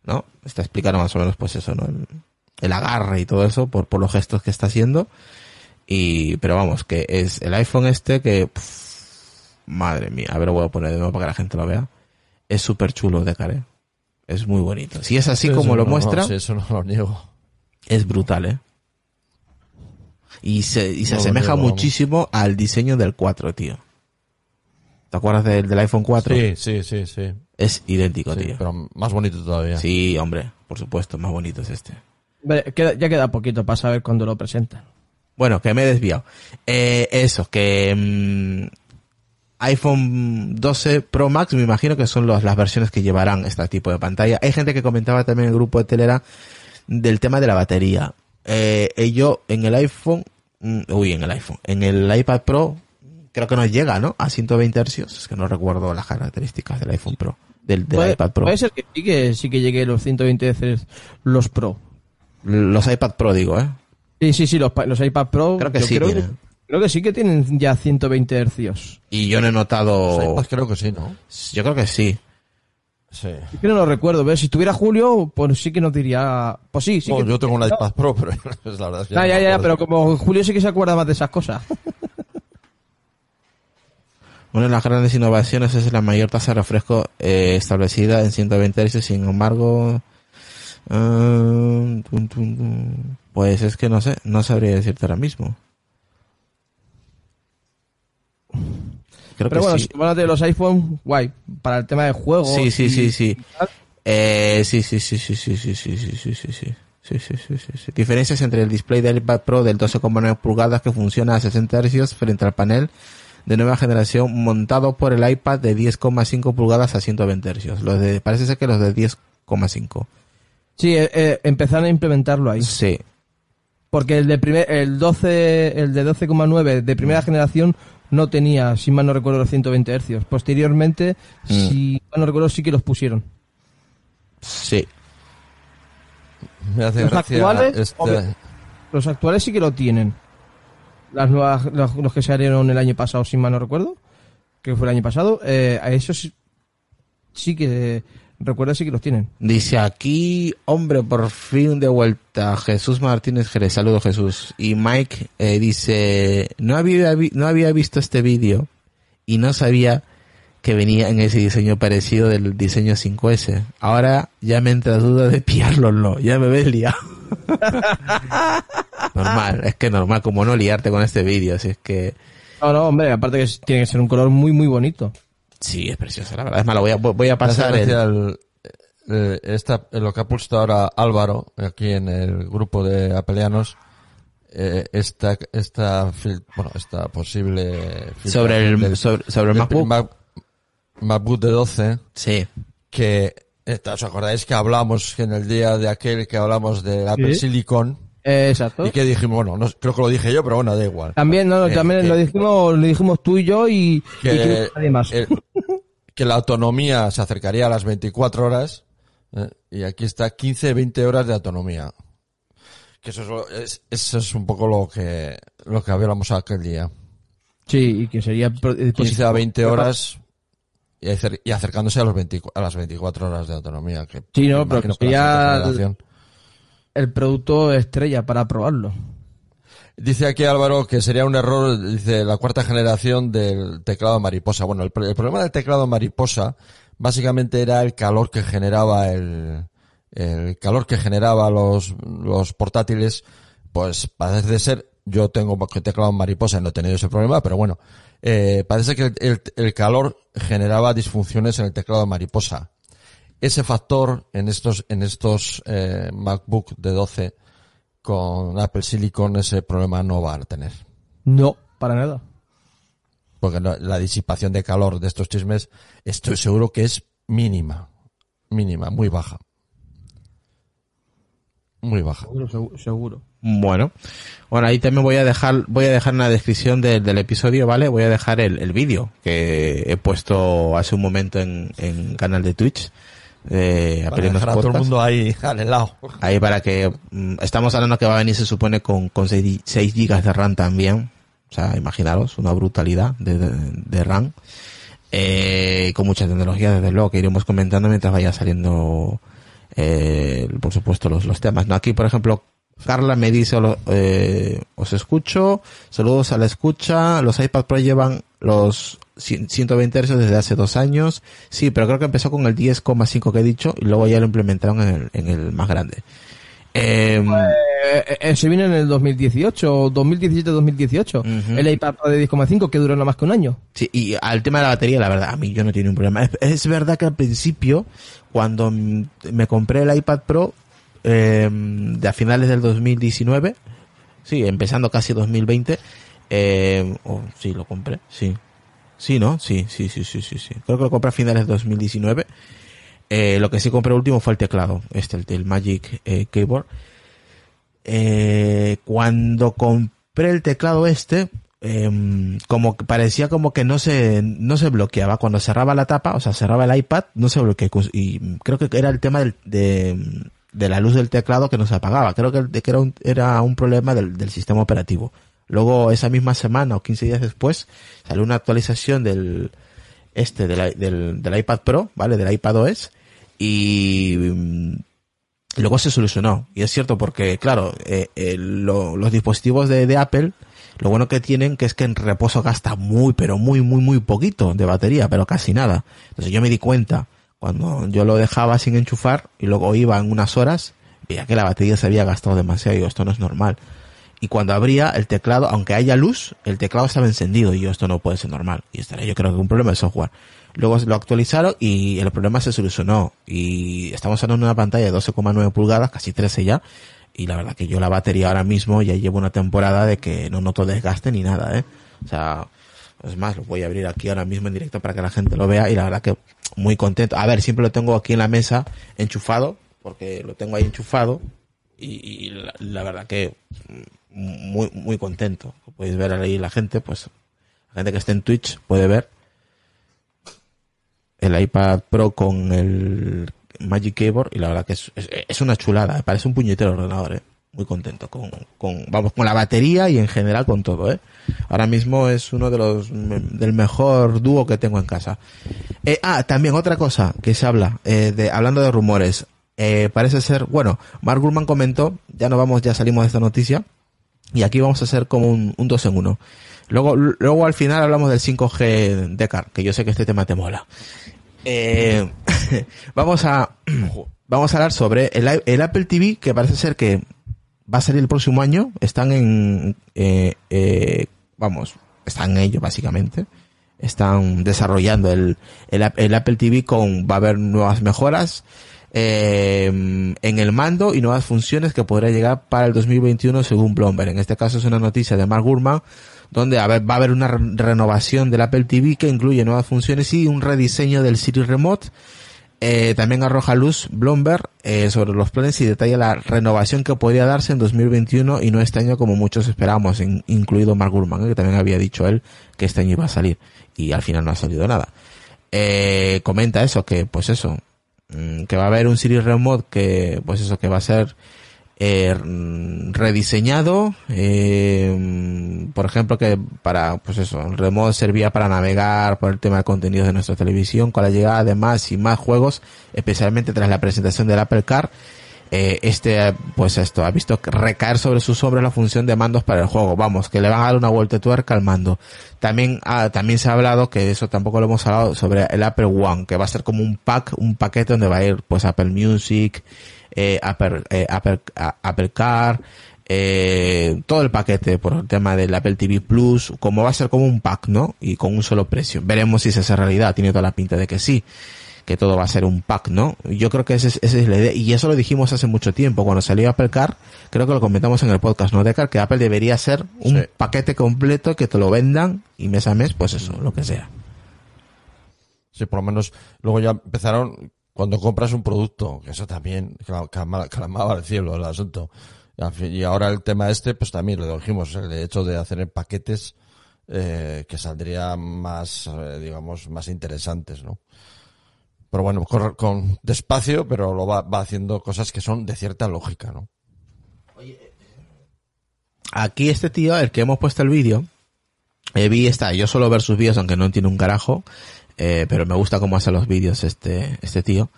¿no? Está explicando más o menos, pues eso, ¿no? El, el agarre y todo eso, por, por los gestos que está haciendo. Y, pero vamos, que es el iPhone este que, pff, Madre mía, a ver, lo voy a poner de nuevo para que la gente lo vea. Es súper chulo de cara. Es muy bonito. Si es así Sí, como lo muestra, no, sí, eso no lo niego. es brutal, ¿eh? Y se, y se No asemeja niego, vamos. muchísimo al diseño del 4, tío. ¿Te acuerdas del, del iPhone 4? Sí, sí, sí, sí. Es idéntico, Sí, tío. pero más bonito todavía. Sí, hombre, por supuesto, más bonito es este. Vale, queda- ya queda poquito para saber cuándo lo presentan. Bueno, que me he desviado. Eh, eso, que mm, iPhone 12 Pro Max, me imagino que son los- las versiones que llevarán este tipo de pantalla. Hay gente que comentaba también en el grupo de Telera del tema de la batería. Eh, yo en el iPhone, mm, uy, en el iPhone, en el iPad Pro, creo que no llega, ¿no? A 120 Hz. Es que no recuerdo las características del iPhone Pro, del, del puede, iPad Pro. puede ser que sí que sí que llegue los 120 Hz los Pro. Los iPad Pro, digo, ¿eh? Sí, sí, sí, los, los iPad Pro. Creo que yo sí creo. Creo que sí que tienen ya 120 hercios. Y yo no he notado... iPads creo que sí, ¿no? Yo creo que sí. Sí. Es que no lo recuerdo, ¿ves? Si tuviera Julio, pues sí que nos diría... Pues sí, sí Bueno, que... yo tengo un iPad Pro, pero es la verdad es que Ah, no ya, ya, pero como Julio sí que se acuerda más de esas cosas. Una de las grandes innovaciones es la mayor tasa de refresco eh, establecida en 120 Hz, sin embargo, ah, pues es que no sé, no sabría decirte ahora mismo. Creo Pero que bueno, sí. si de los iPhone, guay. Para el tema de juegos... Sí, sí, y- sí, sí. Eh, sí, sí, sí, sí, sí, sí, sí, sí, sí, sí, sí. Sí, sí, sí, sí, sí. Diferencias entre el display del iPad Pro del 12,9 pulgadas que funciona a 60 Hz frente al panel de nueva generación montado por el iPad de 10,5 pulgadas a 120 Hz. Los de, parece ser que los de 10,5. Sí, eh, eh, empezaron a implementarlo ahí. Sí. Porque el de primer, el 12, el de 12,9 de Mm. primera generación no tenía, si mal no recuerdo, los 120 hercios. Posteriormente, Mm. si mal no recuerdo, sí que los pusieron. Sí. Me hace Los gracia actuales, este-. Los actuales sí que lo tienen. Las nuevas, los, los que salieron el año pasado, si mal no recuerdo, que fue el año pasado, eh, a esos sí que, recuerdo, sí que los tienen. Dice aquí, hombre, por fin de vuelta. Jesús Martínez Jerez, saludo Jesús. Y Mike eh, dice, no había, no había visto este vídeo y no sabía que venía en ese diseño parecido del diseño 5S. Ahora ya me entra duda de pillarlo, ya me ves liado. normal, es que normal, como no liarte con este vídeo, así es que No, no, hombre, aparte que tiene que ser un color muy, muy bonito. Sí, es precioso, la verdad. Es malo, voy a, voy a pasar el... el- eh, esta- lo que ha puesto ahora Álvaro aquí en el grupo de apelianos eh, esta esta fil- bueno esta posible Sobre el, del- sobre, sobre el MacBook. Mac- MacBook de 12 Sí. que eh, os acordáis que hablamos que en el día de aquel que hablamos de Apple Sí. Silicon Eh, exacto. y que dijimos bueno no, creo que lo dije yo pero bueno da igual También, no, Eh, también que- lo dijimos, lo dijimos tú y yo y, y que, creo que nadie más. eh, que la autonomía se acercaría a las 24 horas eh, y aquí está 15, 20 horas de autonomía. Que eso es, eso es un poco lo que, lo que hablamos aquel día. sí, y que sería... pro- eh, 15 a 20 positivo. horas y, acer- y acercándose a, los 20 a las 24 horas de autonomía. Que Sí, no, pero que generación. El producto estrella para probarlo. Dice aquí Álvaro que sería un error, dice, la cuarta generación del teclado mariposa. Bueno, el, pro- el problema del teclado mariposa básicamente era el calor que generaba el, el calor que generaba los, los portátiles. Pues parece ser, yo tengo teclado mariposa y no he tenido ese problema, pero bueno, eh, parece que el, el- el calor generaba disfunciones en el teclado mariposa. Ese factor en estos, en estos eh, MacBook de 12 con Apple Silicon ese problema no va a tener. No, para nada. Porque no- la disipación de calor de estos chismes estoy seguro que es mínima. Mínima, muy baja. Muy baja. Seguro, seguro. seguro. Bueno, bueno, ahí también voy a dejar, voy a dejar en la descripción del- del episodio, ¿vale? Voy a dejar el, el vídeo que he puesto hace un momento en, en canal de Twitch. Eh, Para dejar a todo el mundo ahí al helado. Ahí para que, mm, estamos hablando que va a venir, se supone, con, con 6, gigas de RAM también. O sea, imaginaros, una brutalidad de, de, de RAM. Eh, con mucha tecnología, desde luego, que iremos comentando mientras vaya saliendo, eh, por supuesto, los, los temas. ¿no? Aquí, por ejemplo, Carla me dice, eh, os escucho, saludos a la escucha, los iPad Pro llevan los 120 Hz desde hace dos años. Sí, pero creo que empezó con el 10,5 que he dicho y luego ya lo implementaron en el, en el más grande. Eh, Eh, eh, se viene en el 2018, 2017-2018. El iPad Pro de 10,5 que duró nada más que un año. Sí, y al tema de la batería, la verdad, a mí yo no tiene un problema. Es, es verdad que al principio, cuando me compré el iPad Pro, eh, de a finales del 2019, sí, empezando casi 2020, eh, oh, sí, lo compré, sí. Sí, ¿no? Sí, sí, sí, sí, sí, sí. Creo que lo compré a finales del 2019. Eh, lo que sí compré último fue el teclado, este, el, Magic eh, Keyboard. Eh, cuando compré el teclado este, eh, como que parecía como que no se, no se bloqueaba. Cuando cerraba la tapa, o sea, cerraba el iPad, no se bloqueaba. Y creo que era el tema del, de, de la luz del teclado que no se apagaba. Creo que, que era, un, era un problema del, del sistema operativo. Luego, esa misma semana o 15 días después, salió una actualización del, este, del, del, del iPad Pro, ¿vale? Del iPad OS. Y, mm, luego se solucionó. Y es cierto porque, claro, eh, eh, lo, los dispositivos de, de, Apple, lo bueno que tienen que es que en reposo gasta muy, pero muy, muy, muy poquito de batería, pero casi nada. Entonces yo me di cuenta cuando yo lo dejaba sin enchufar y luego iba en unas horas, veía que la batería se había gastado demasiado y esto no es normal. Y cuando abría el teclado, aunque haya luz, el teclado estaba encendido y yo, esto no puede ser normal. Y estaré yo creo que un problema de software. Luego lo actualizaron y el problema se solucionó. Y estamos hablando de una pantalla de 12,9 pulgadas, casi 13 ya. Y la verdad que yo la batería ahora mismo ya llevo una temporada de que no noto desgaste ni nada, ¿eh? O sea, es más, lo voy a abrir aquí ahora mismo en directo para que la gente lo vea y la verdad que muy contento. A ver, siempre lo tengo aquí en la mesa enchufado, porque lo tengo ahí enchufado y, la, la, verdad que muy, muy contento. Podéis ver ahí la gente, pues, la gente que esté en Twitch puede ver el iPad Pro con el Magic Keyboard y la verdad que es, es, es una chulada, parece un puñetero ordenador, ¿eh? muy contento con, con, vamos, con la batería y en general con todo, ¿eh? Ahora mismo es uno de los, del mejor dúo que tengo en casa. Eh, ah, también otra cosa que se habla, eh, de, hablando de rumores, eh, parece ser, bueno, Mark Gurman comentó, ya no vamos, ya salimos de esta noticia, y aquí vamos a hacer como un, un dos en uno. Luego, luego al final hablamos del 5G Decar, que yo sé que este tema te mola. Eh, vamos a, vamos a hablar sobre el, el Apple TV, que parece ser que va a salir el próximo año. Están en, eh, eh, vamos, están en ello básicamente. Están desarrollando el, el, el, Apple TV con, va a haber nuevas mejoras eh, en el mando y nuevas funciones que podrá llegar para el 2021 según Bloomberg. En este caso es una noticia de Mark Gurman donde va a haber una re renovación del Apple TV que incluye nuevas funciones y un rediseño del Siri Remote. Eh, también arroja luz Bloomberg eh, sobre los planes y detalla la renovación que podría darse en 2021 y no este año como muchos esperamos, in, incluido Mark Gurman, eh, que también había dicho él que este año iba a salir y al final no ha salido nada. Comenta eso, que pues eso, que va a haber un Siri Remote que pues eso, que va a ser eh, rediseñado, eh, por ejemplo que para, pues eso, el remote servía para navegar por el tema de contenidos de nuestra televisión, con la llegada de más y más juegos, especialmente tras la presentación del Apple Car, eh, este, pues esto, ha visto recaer sobre sus hombros la función de mandos para el juego, vamos, que le van a dar una vuelta de tuerca al mando. También, ah, también se ha hablado, que eso tampoco lo hemos hablado, sobre el Apple One, que va a ser como un pack, un paquete donde va a ir, pues Apple Music, eh, Apple, eh, Apple, Apple Car, eh, todo el paquete por el tema del Apple TV Plus, como va a ser como un pack, ¿no? Y con un solo precio. Veremos si se hace realidad, tiene toda la pinta de que sí, que todo va a ser un pack, ¿no? Yo creo que esa es, esa es la idea, y eso lo dijimos hace mucho tiempo, cuando salió Apple Car, creo que lo comentamos en el podcast, ¿no? De Car, que Apple debería ser un sí. paquete completo que te lo vendan y mes a mes, pues eso, lo que sea. Sí, por lo menos luego ya empezaron cuando compras un producto, que eso también clamaba al cielo el asunto. Y ahora el tema este, pues también lo dijimos, el hecho de hacer en paquetes eh, que saldría más, eh, digamos, más interesantes, ¿no? Pero bueno, con, con despacio, pero lo va, va, haciendo cosas que son de cierta lógica, ¿no? Oye, aquí este tío, el que hemos puesto el vídeo, eh, vi esta, yo suelo ver sus vídeos aunque no tiene un carajo, eh, pero me gusta cómo hace los vídeos este, este tío.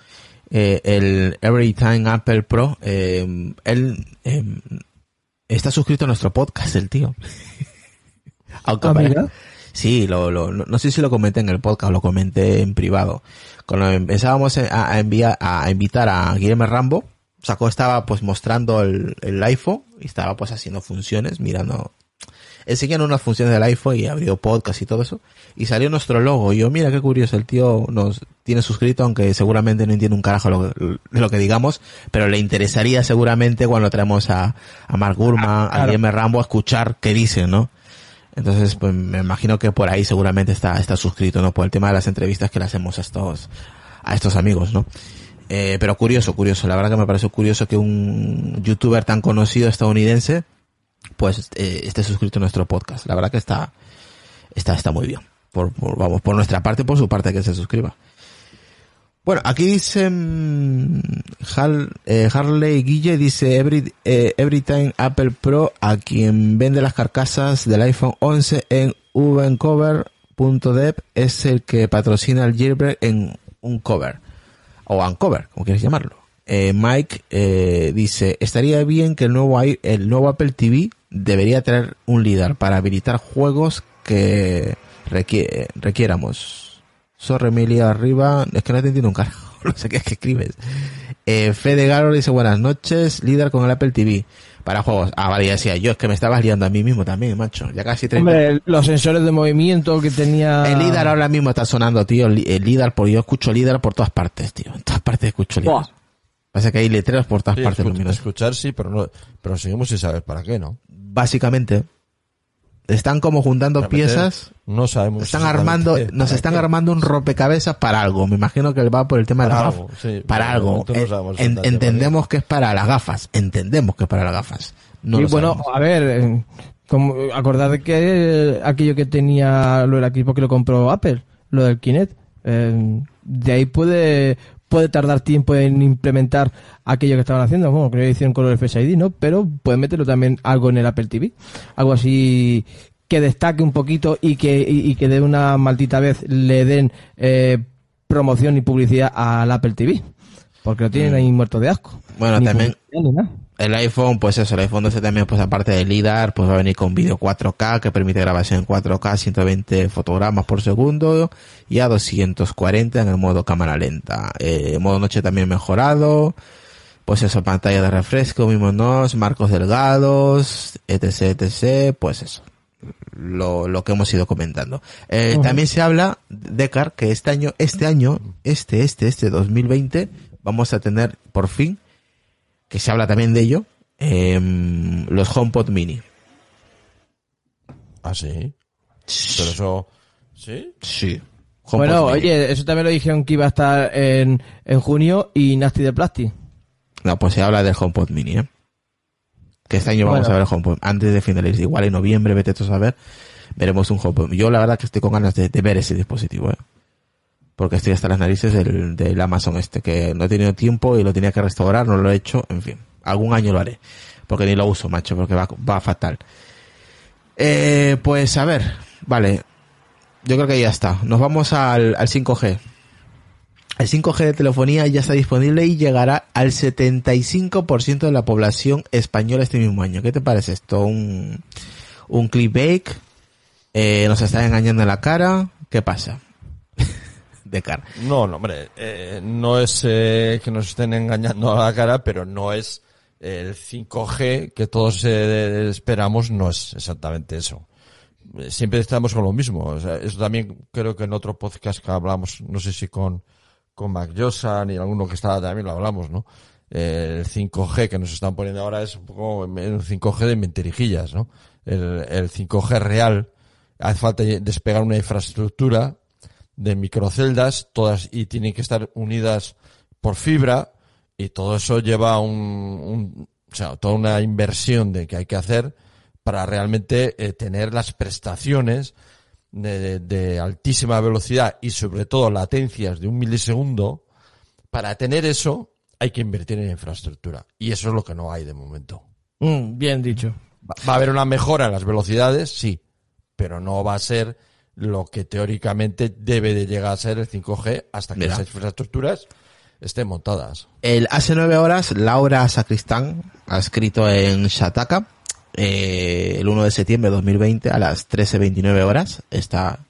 Eh, el Everytime Apple Pro, eh, él está suscrito a nuestro podcast, el tío. Aunque ah, mira. Sí, lo, lo, no sé si lo comenté en el podcast o lo comenté en privado. Cuando empezábamos a, enviar, a invitar a Guillermo Rambo, sacó, estaba pues mostrando el, el iPhone y estaba pues haciendo funciones, mirando, enseñando unas funciones del iPhone y abrió podcast y todo eso. Y salió nuestro logo. Y yo, mira qué curioso, el tío nos tiene suscrito, aunque seguramente no entiende un carajo lo, de lo que digamos, pero le interesaría seguramente cuando traemos a, a Mark Gurman, Ah, a claro. Guillermo Rambo a escuchar qué dicen, ¿no? Entonces, pues me imagino que por ahí seguramente está, está suscrito, ¿no? Por el tema de las entrevistas que le hacemos a estos, a estos amigos, ¿no? Eh, pero curioso, curioso. La verdad que me pareció curioso que un youtuber tan conocido estadounidense, pues, eh, esté suscrito a nuestro podcast. La verdad que está, está, está muy bien. Por, vamos, por nuestra parte por su parte que se suscriba. Bueno, aquí dice mm, Hal- eh, Harley Guille dice every, eh, every time Apple Pro a quien vende las carcasas del iPhone 11 en uvencover.dev es el que patrocina el jailbreak en un cover o uncover, como quieres llamarlo. Eh, Mike eh, dice estaría bien que el nuevo el nuevo Apple TV debería traer un líder para habilitar juegos que requie- requiéramos. Sorry, Emilia arriba. Es que no te entiendo un carajo. No sé qué es que escribes. Eh, Fede Garo dice buenas noches. Líder con el Apple TV. Para juegos. Ah, vale, ya decía yo. Es que me estabas liando a mí mismo también, macho. Ya casi 30. Hombre, los sensores de movimiento que tenía... El líder ahora mismo está sonando, tío. El, líder, por yo escucho líder por todas partes, tío. En todas partes escucho líder. Buah. Pasa que hay letreros por todas Sí, partes escu- luminosas. escuchar sí, pero no, pero seguimos sin saber para qué, ¿no? Básicamente, están como juntando piezas. No sabemos. Están armando, nos están qué. armando un rompecabezas para algo. Me imagino que va por el tema de Para las algo, gafas. sí, para algo. no Eh, en- entendemos que es para las gafas. Entendemos que es para las gafas. No y bueno, sabemos. a ver, eh, como, acordad de que eh, aquello que tenía lo del equipo que lo compró Apple, lo del Kinect, eh, de ahí puede puede tardar tiempo en implementar aquello que estaban haciendo, bueno, que hicieron con el Face ID, ¿no? Pero pueden meterlo también algo en el Apple TV, algo así que destaque un poquito y que y, y que de una maldita vez le den eh, promoción y publicidad al Apple TV, porque lo tienen ahí muerto de asco. Bueno, Ni también-. El iPhone, pues eso, el iPhone 12 también, pues aparte de LIDAR, pues va a venir con vídeo 4K, que permite grabación en 4K, 120 fotogramas por segundo, y a 240 en el modo cámara lenta. Eh, modo noche también mejorado, pues eso, pantalla de refresco, mismos marcos delgados, etc, etc, pues eso. Lo, lo que hemos ido comentando. Eh, También se habla, Decar, que este año, este año, este, este, este 2020, vamos a tener por fin que se habla también de ello, em, los HomePod Mini. Ah, sí. Pero eso. ¿Sí? Sí. Bueno, Mini. oye, eso también lo dijeron que iba a estar en, en junio y Nasty de Plastic. No, pues se habla del HomePod Mini, ¿eh? Que este año vamos Bueno. a ver el HomePod. Antes de finales, igual en noviembre, vete tú a saber, veremos un HomePod. Yo la verdad que estoy con ganas de, de ver ese dispositivo, ¿eh? Porque estoy hasta las narices del, del Amazon este, que no he tenido tiempo y lo tenía que restaurar, no lo he hecho, en fin. Algún año lo haré. Porque ni lo uso, macho, porque va, va fatal. Eh, pues a ver, vale. Yo creo que ya está. Nos vamos al, al 5G. El 5G de telefonía ya está disponible y llegará al 75% de la población española este mismo año. ¿Qué te parece esto? ¿Un, un clickbait? Eh, ¿Nos están engañando en la cara? ¿Qué pasa? De cara. No, no, hombre, eh, no es eh, que nos estén engañando a la cara, pero no es el 5G que todos eh, esperamos, no es exactamente eso. Eh, Siempre estamos con lo mismo. O sea, eso también creo que en otro podcast que hablamos, no sé si con, con Mac Josan y alguno que estaba también lo hablamos, ¿no? Eh, el 5G que nos están poniendo ahora es un poco un 5G de mentirijillas, ¿no? El, el 5G real, hace falta despegar una infraestructura de microceldas, todas y tienen que estar unidas por fibra y todo eso lleva un, un- o sea, toda una inversión de que hay que hacer para realmente eh, tener las prestaciones de, de- de altísima velocidad y sobre todo latencias de un milisegundo. Para tener eso hay que invertir en infraestructura y eso es lo que no hay de momento. Mm, bien dicho. Va, va a haber una mejora en las velocidades, sí, pero no va a ser lo que teóricamente debe de llegar a ser el 5G hasta que Mira. esas infraestructuras estén montadas. El hace nueve horas, Laura Sacristán ha escrito en Shataka eh, el 1 de septiembre de 2020 a las 13.29 horas esta,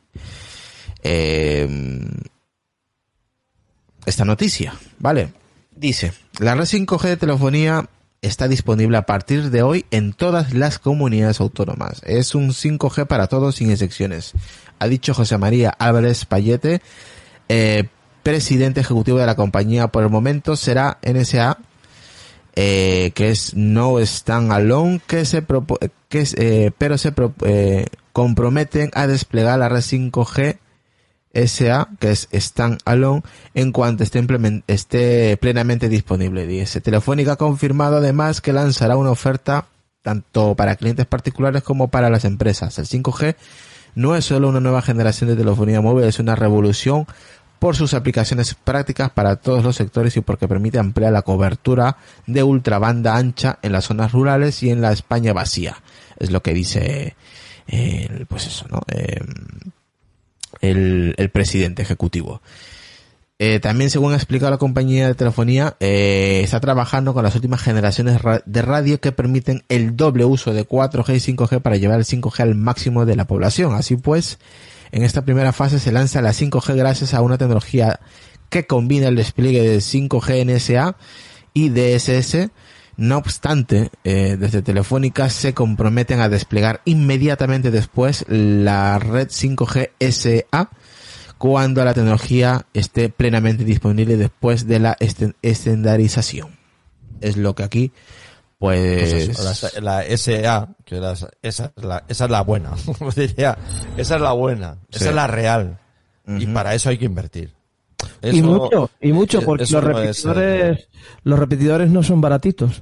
eh, esta noticia, ¿vale? Dice, la red 5G de telefonía está disponible a partir de hoy en todas las comunidades autónomas. Es un 5G para todos sin excepciones. Ha dicho José María Álvarez Payete, eh, presidente ejecutivo de la compañía. Por el momento será NSA, eh, que es No Stand Alone, que se eh, pero se pro- comprometen a desplegar la red 5G SA, que es Stand Alone, en cuanto esté, plenamente disponible. Dice, Telefónica ha confirmado además que lanzará una oferta tanto para clientes particulares como para las empresas. El 5G no es solo una nueva generación de telefonía móvil, es una revolución por sus aplicaciones prácticas para todos los sectores y porque permite ampliar la cobertura de ultrabanda ancha en las zonas rurales y en la España vacía. Es lo que dice, eh, pues eso, ¿no? Eh, el, presidente ejecutivo. Eh, también, según ha explicado la compañía de telefonía, eh, está trabajando con las últimas generaciones ra- de radio que permiten el doble uso de 4G y 5G para llevar el 5G al máximo de la población. Así pues, en esta primera fase se lanza la 5G gracias a una tecnología que combina el despliegue de 5G NSA y DSS. No obstante, eh, desde Telefónica se comprometen a desplegar inmediatamente después la red 5G SA cuando la tecnología esté plenamente disponible después de la estandarización. Es lo que aquí, pues, Pues eso, la, la SA, que la- esa, es la, esa es la buena, diría, esa es la buena, Sí. esa es la real. Y para eso hay que invertir. y mucho, y mucho, eh, porque los no es, eh, repetidores, los repetidores no son baratitos.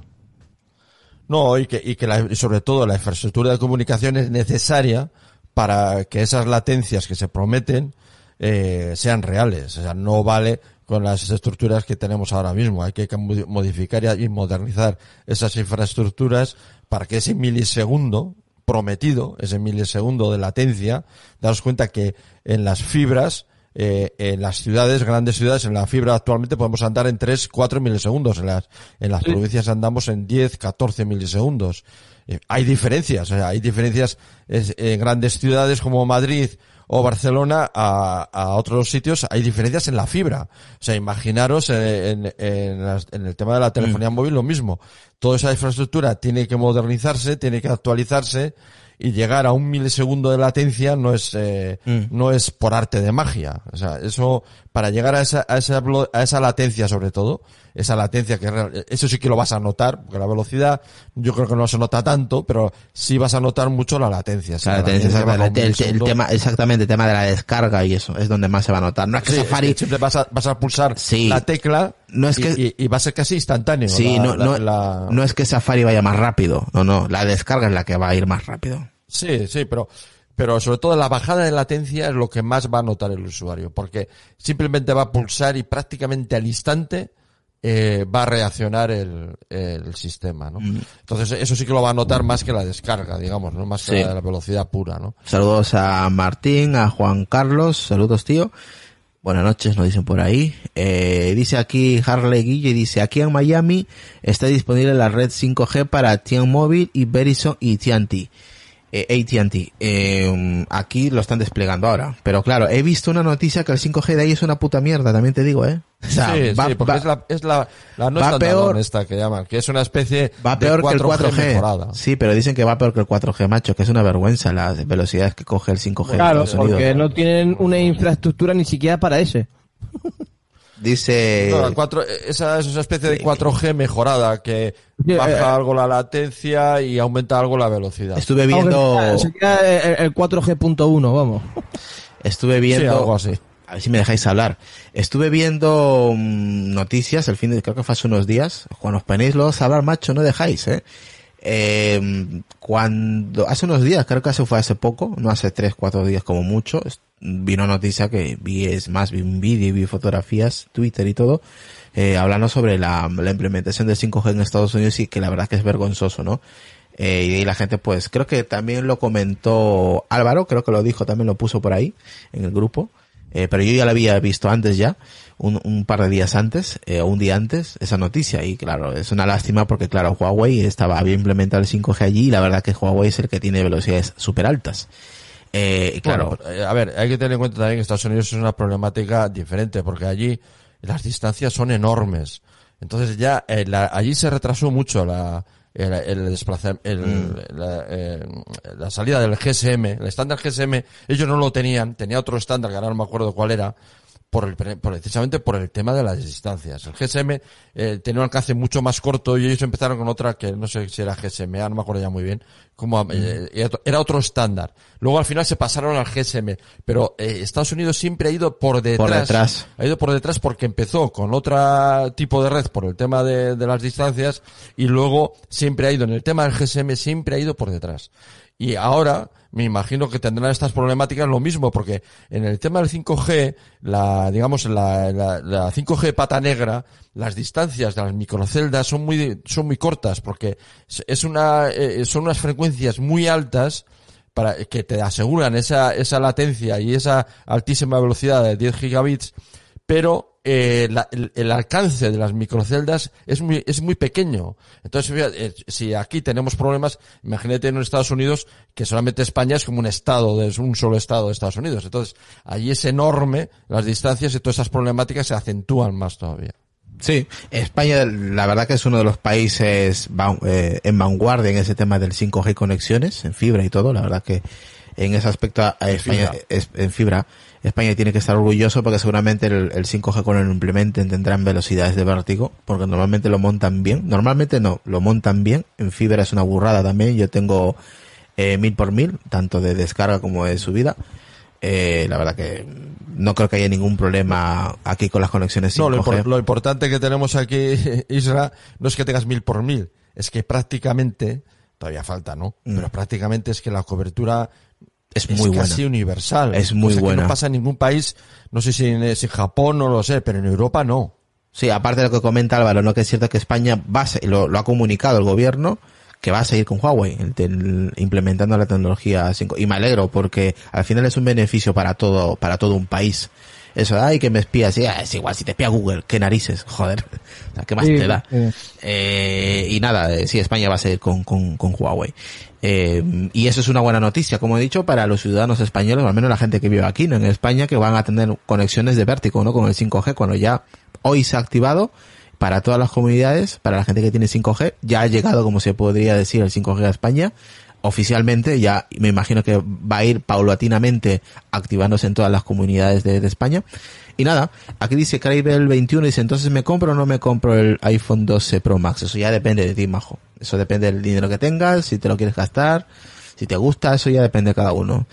No, y que, y que la- y sobre todo la infraestructura de comunicación es necesaria para que esas latencias que se prometen eh, sean reales. O sea, no vale con las estructuras que tenemos ahora mismo. Hay que modificar y modernizar esas infraestructuras para que ese milisegundo prometido, ese milisegundo de latencia, daros cuenta que en las fibras, eh, en las ciudades, grandes ciudades, en la fibra actualmente podemos andar en 3, 4 milisegundos. En las, en las provincias andamos en 10, 14 milisegundos. Eh, hay diferencias, sea, hay diferencias en grandes ciudades como Madrid o Barcelona a, a otros sitios, hay diferencias en la fibra. O sea, imaginaros eh, en, en, las- en el tema de la telefonía móvil lo mismo. Toda esa infraestructura tiene que modernizarse, tiene que actualizarse y llegar a un milisegundo de latencia no es eh, no es por arte de magia o sea eso para llegar a esa a esa a esa latencia sobre todo esa latencia que eso sí que lo vas a notar porque la velocidad yo creo que no se nota tanto pero sí vas a notar mucho la latencia Sí, la latencia exactamente, el, tema, exactamente el tema de la descarga y eso es donde más se va a notar. No es que Sí, Safari, siempre vas a, vas a pulsar Sí. la tecla No es y, que- y- y va a ser casi instantáneo sí, la- no, la- no, no es que Safari vaya más rápido, no, no, la descarga es la que va a ir más rápido. Sí, sí, pero, pero sobre todo la bajada de latencia es lo que más va a notar el usuario, porque simplemente va a pulsar y prácticamente al instante eh, va a reaccionar el, el sistema, ¿no? Mm. Entonces eso sí que lo va a notar más que la descarga, digamos, no más que la, la velocidad pura, ¿no? Saludos a Martín, a Juan Carlos, saludos tío. Buenas noches, nos dicen por ahí. Eh, dice aquí Harley Guille, dice, aquí en Miami está disponible la red 5G para T-Mobile y Verizon y AT&T. Eh, AT&T. Eh, aquí lo están desplegando ahora. Pero claro, he visto una noticia que el 5G de ahí es una puta mierda, también te digo, eh. O sea, sí, va- sí, porque va- es la, es la, la no va peor. esta que llaman, que es una especie Va de peor que el 4G. mejorada. Sí, pero dicen que va peor que el 4G, macho, que es una vergüenza las velocidades que coge el 5G. en Claro, porque no tienen una infraestructura ni siquiera para ese. Dice... No, el 4, esa es una especie de 4G mejorada que Sí, baja eh, algo la latencia y aumenta algo la velocidad. Estuve viendo... Sería el, el 4G.1, vamos. Estuve Sí, viendo... algo así. A ver si me dejáis hablar. Estuve viendo mm, noticias el fin de, creo que fue hace unos días. Cuando os ponéis los a hablar, macho, no dejáis, eh. Eh, cuando, hace unos días, creo que eso fue hace poco, no hace tres, cuatro días como mucho, vino noticia que vi, es más, vi un vídeo y vi fotografías, Twitter y todo, eh, hablando sobre la, la implementación del 5G en Estados Unidos y que la verdad que es vergonzoso, ¿no? Eh, y la gente, pues, creo que también lo comentó Álvaro, creo que lo dijo, también lo puso por ahí, en el grupo. eh, pero yo ya la había visto antes ya, un, un par de días antes, eh, un día antes, esa noticia. Y claro, es una lástima porque claro, Huawei estaba, había implementado el 5G allí y la verdad que Huawei es el que tiene velocidades súper altas. Eh, claro, Bueno, eh, a ver, hay que tener en cuenta también que Estados Unidos es una problemática diferente, porque allí las distancias son enormes. Entonces ya eh, la- allí se retrasó mucho la el, el desplazamiento, la, eh, la salida del GSM, el estándar GSM, ellos no lo tenían, tenía otro estándar que ahora no me acuerdo cuál era, por el, pre- por- precisamente por el tema de las distancias. El GSM eh, tenía un alcance mucho más corto y ellos empezaron con otra que no sé si era GSMA, no me acuerdo ya muy bien, como eh, era otro- estándar. Luego al final se pasaron al GSM, pero eh, Estados Unidos siempre ha ido por detrás, detrás. ha ido por detrás porque empezó con otro tipo de red por el tema de, de las distancias y luego siempre ha ido en el tema del GSM siempre ha ido por detrás. Y ahora me imagino que tendrán estas problemáticas lo mismo, porque en el tema del 5G, la, digamos, la, la, la 5G pata negra, las distancias de las microceldas son muy, son muy cortas, porque es- una, eh, son unas frecuencias muy altas para que te aseguran esa, esa latencia y esa altísima velocidad de 10 gigabits, pero eh, la- el, el alcance de las microceldas es muy, es muy pequeño. Entonces, fíjate, eh, si aquí tenemos problemas, imagínate en Estados Unidos, que solamente España es como un estado, es un solo estado de Estados Unidos. Entonces, allí es enorme las distancias y todas esas problemáticas se acentúan más todavía. Sí, España la verdad que es uno de los países eh, en vanguardia en ese tema del 5G conexiones, en fibra y todo, la verdad que en ese aspecto a España fibra. es- en fibra España tiene que estar orgulloso porque seguramente el, el 5G cuando lo implementen tendrán velocidades de vértigo, porque normalmente lo montan bien, normalmente no, lo montan bien, en fibra es una burrada también, yo tengo eh, mil por mil, tanto de descarga como de subida, eh, la verdad que no creo que haya ningún problema aquí con las conexiones 5G. No, lo, impor- lo importante que tenemos aquí, Isra, no es que tengas mil por mil, es que prácticamente, todavía falta, ¿no? Pero prácticamente es que la cobertura Mm. Es muy casi buena. universal. Es muy Cosa que buena. no pasa en ningún país, no sé si en, si en Japón, no lo sé, pero en Europa no. Sí, aparte de lo que comenta Álvaro, ¿no? que es cierto que España va a lo, lo ha comunicado el gobierno que va a seguir con Huawei, el implementando la tecnología 5. Y me alegro porque al final es un beneficio para todo, para todo un país. Eso, ay, que me espías, sí, ah, es igual, si te espía Google, qué narices, joder, o sea, qué más Sí, te da. Eh, y nada, eh, sí, España va a seguir con, con, con Huawei. Eh, y eso es una buena noticia, como he dicho, para los ciudadanos españoles, o al menos la gente que vive aquí, ¿no? En España, que van a tener conexiones de vértigo, ¿no? Con el 5G, cuando ya hoy se ha activado para todas las comunidades, para la gente que tiene 5G, ya ha llegado, como se podría decir, el 5G a España. Oficialmente, ya me imagino que va a ir paulatinamente activándose en todas las comunidades de, de España. Y nada, aquí dice Cravel 21, dice, entonces me compro o no me compro el iPhone 12 Pro Max. Eso ya depende de ti, majo. Eso depende del dinero que tengas, si te lo quieres gastar, si te gusta, eso ya depende de cada uno.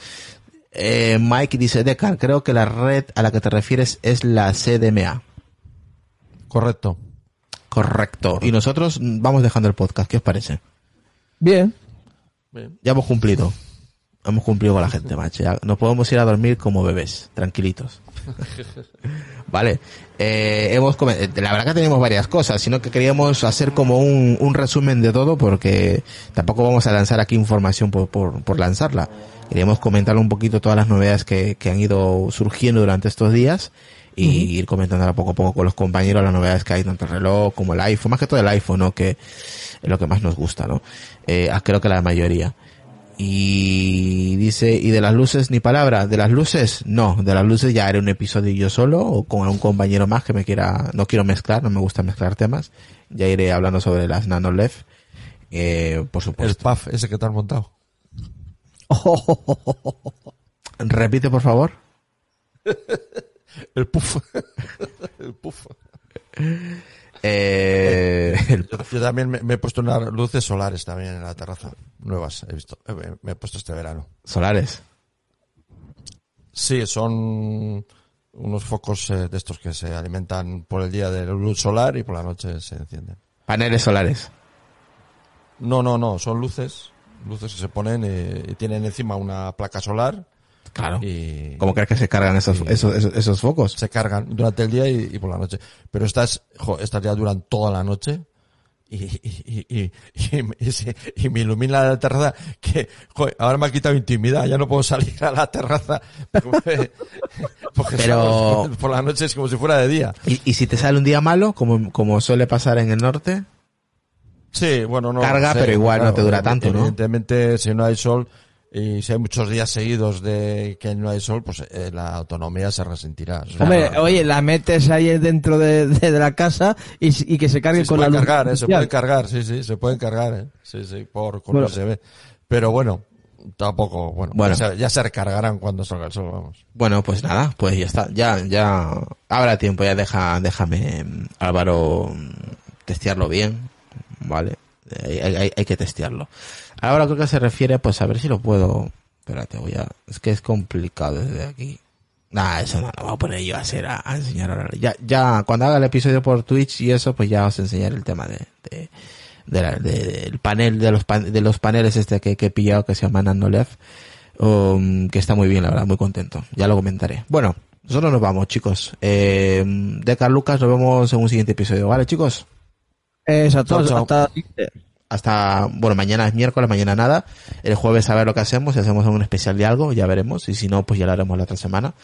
Eh, Mike dice, Decar, creo que la red a la que te refieres es la CDMA. Correcto. Correcto. Y nosotros vamos dejando el podcast, ¿qué os parece? Bien. Ya hemos cumplido. Hemos cumplido con la gente, macho. Ya nos podemos ir a dormir como bebés, tranquilitos. vale. Eh, hemos eh, la verdad que tenemos varias cosas, sino que queríamos hacer como un, un resumen de todo porque tampoco vamos a lanzar aquí información por, por, por lanzarla. Queríamos comentar un poquito todas las novedades que, que han ido surgiendo durante estos días y ir comentando poco a poco con los compañeros las novedades que hay, tanto el reloj como el iPhone, más que todo el iPhone, ¿no? Que es lo que más nos gusta, ¿no? Eh, ah, creo que la mayoría. Y dice, ¿y de las luces ni palabra? ¿De las luces? No, de las luces ya haré un episodio yo solo o con un compañero más que me quiera, no quiero mezclar, no me gusta mezclar temas. Ya iré hablando sobre las Nano LED, eh, por El supuesto. puff ese que te has montado. Repite, por favor. El puff. el puff. Eh, Yo, yo también me, me he puesto unas luces solares también en la terraza. Nuevas, he visto. Me, me he puesto este verano. solares. Sí, son unos focos eh, de estos que se alimentan por el día de luz solar y por la noche se encienden. Paneles solares. No, no, no, son luces, luces que se ponen eh, y tienen encima una placa solar Claro. y ¿Cómo crees que se cargan esos, esos, esos, esos focos? se cargan durante el día y, y por la noche. Pero estas, jo, estas ya duran toda la noche y, y, y, y, se- y me ilumina la terraza que joder, ahora me ha quitado intimidad, ya no puedo salir a la terraza porque, porque Pero- ¿sabes? por la noche es como si fuera de día. ¿Y, y si te sale un día malo, como, como suele pasar en el norte? Sí, bueno, no Carga, sé, pero igual no te dura tanto, ¿no? Evidentemente, si no hay sol y si hay muchos días seguidos de que no hay sol, pues eh, la autonomía se resentirá. Hombre, oye, la metes ahí dentro de, de- de la casa y, y que se cargue Sí, se con la puede luz cargar, eh, se puede cargar, sí, sí, se pueden cargar, eh. sí, sí, por con Bueno. USB. Pero bueno, tampoco, bueno, Bueno. Ya, se, ya se recargarán cuando salga el sol, vamos. Bueno, pues nada, pues ya está, ya, ya, habrá tiempo, ya deja, déjame, mm, Álvaro, mm, testearlo bien, ¿vale? Eh, Hay, hay- hay que testearlo. Ahora creo que se refiere, pues a ver si lo puedo, espérate, voy a, es que es complicado desde aquí. Nah, eso no lo voy a poner yo a hacer, a, a enseñar ahora. Ya, ya, cuando haga el episodio por Twitch y eso, pues ya os enseñaré el tema de, de, de la- de- del panel, de los, pan- de los paneles este que, que he pillado que se llama Nanolev, um, que está muy bien, la verdad, muy contento. Ya lo comentaré. Bueno, nosotros nos vamos, chicos. Eh, de Carl Lucas, nos vemos en un siguiente episodio, ¿vale, chicos? Exacto, Chao, chao. hasta- Hasta, bueno, mañana es miércoles, mañana nada. El jueves a ver lo que hacemos, si hacemos un especial de algo, ya veremos. Y si no, pues ya lo haremos la otra semana.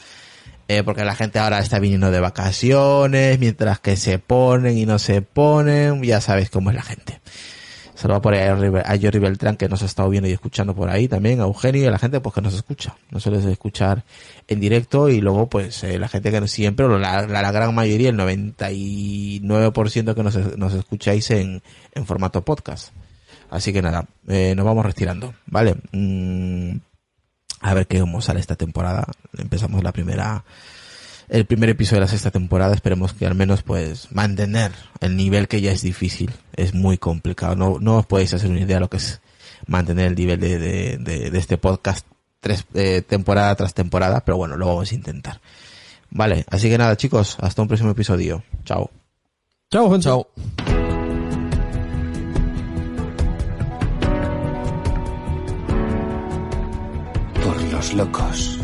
Eh, porque la gente ahora está viniendo de vacaciones, mientras que se ponen y no se ponen, ya sabes cómo es la gente. Se lo va a Jordi- Beltrán, que nos ha estado viendo y escuchando por ahí también, a Eugenio y a la gente pues que nos escucha. Nos suele escuchar en directo y luego pues eh, la gente que nos siempre, la, la, gran mayoría, el 99% que nos, escucháis en, en formato podcast. Así que nada, eh, nos vamos retirando, ¿vale? Mm, a ver qué cómo sale esta temporada. Empezamos la primera, el primer episodio de la sexta temporada. Esperemos que al menos pues mantener el nivel que ya es difícil. Es muy complicado. No, no os podéis hacer una idea de lo que es mantener el nivel de, de, de, de este podcast tres, eh, temporada tras temporada. Pero bueno, lo vamos a intentar. Vale, así que nada chicos, hasta un próximo episodio. Chao. Chao, gente. Chao. Por los locos.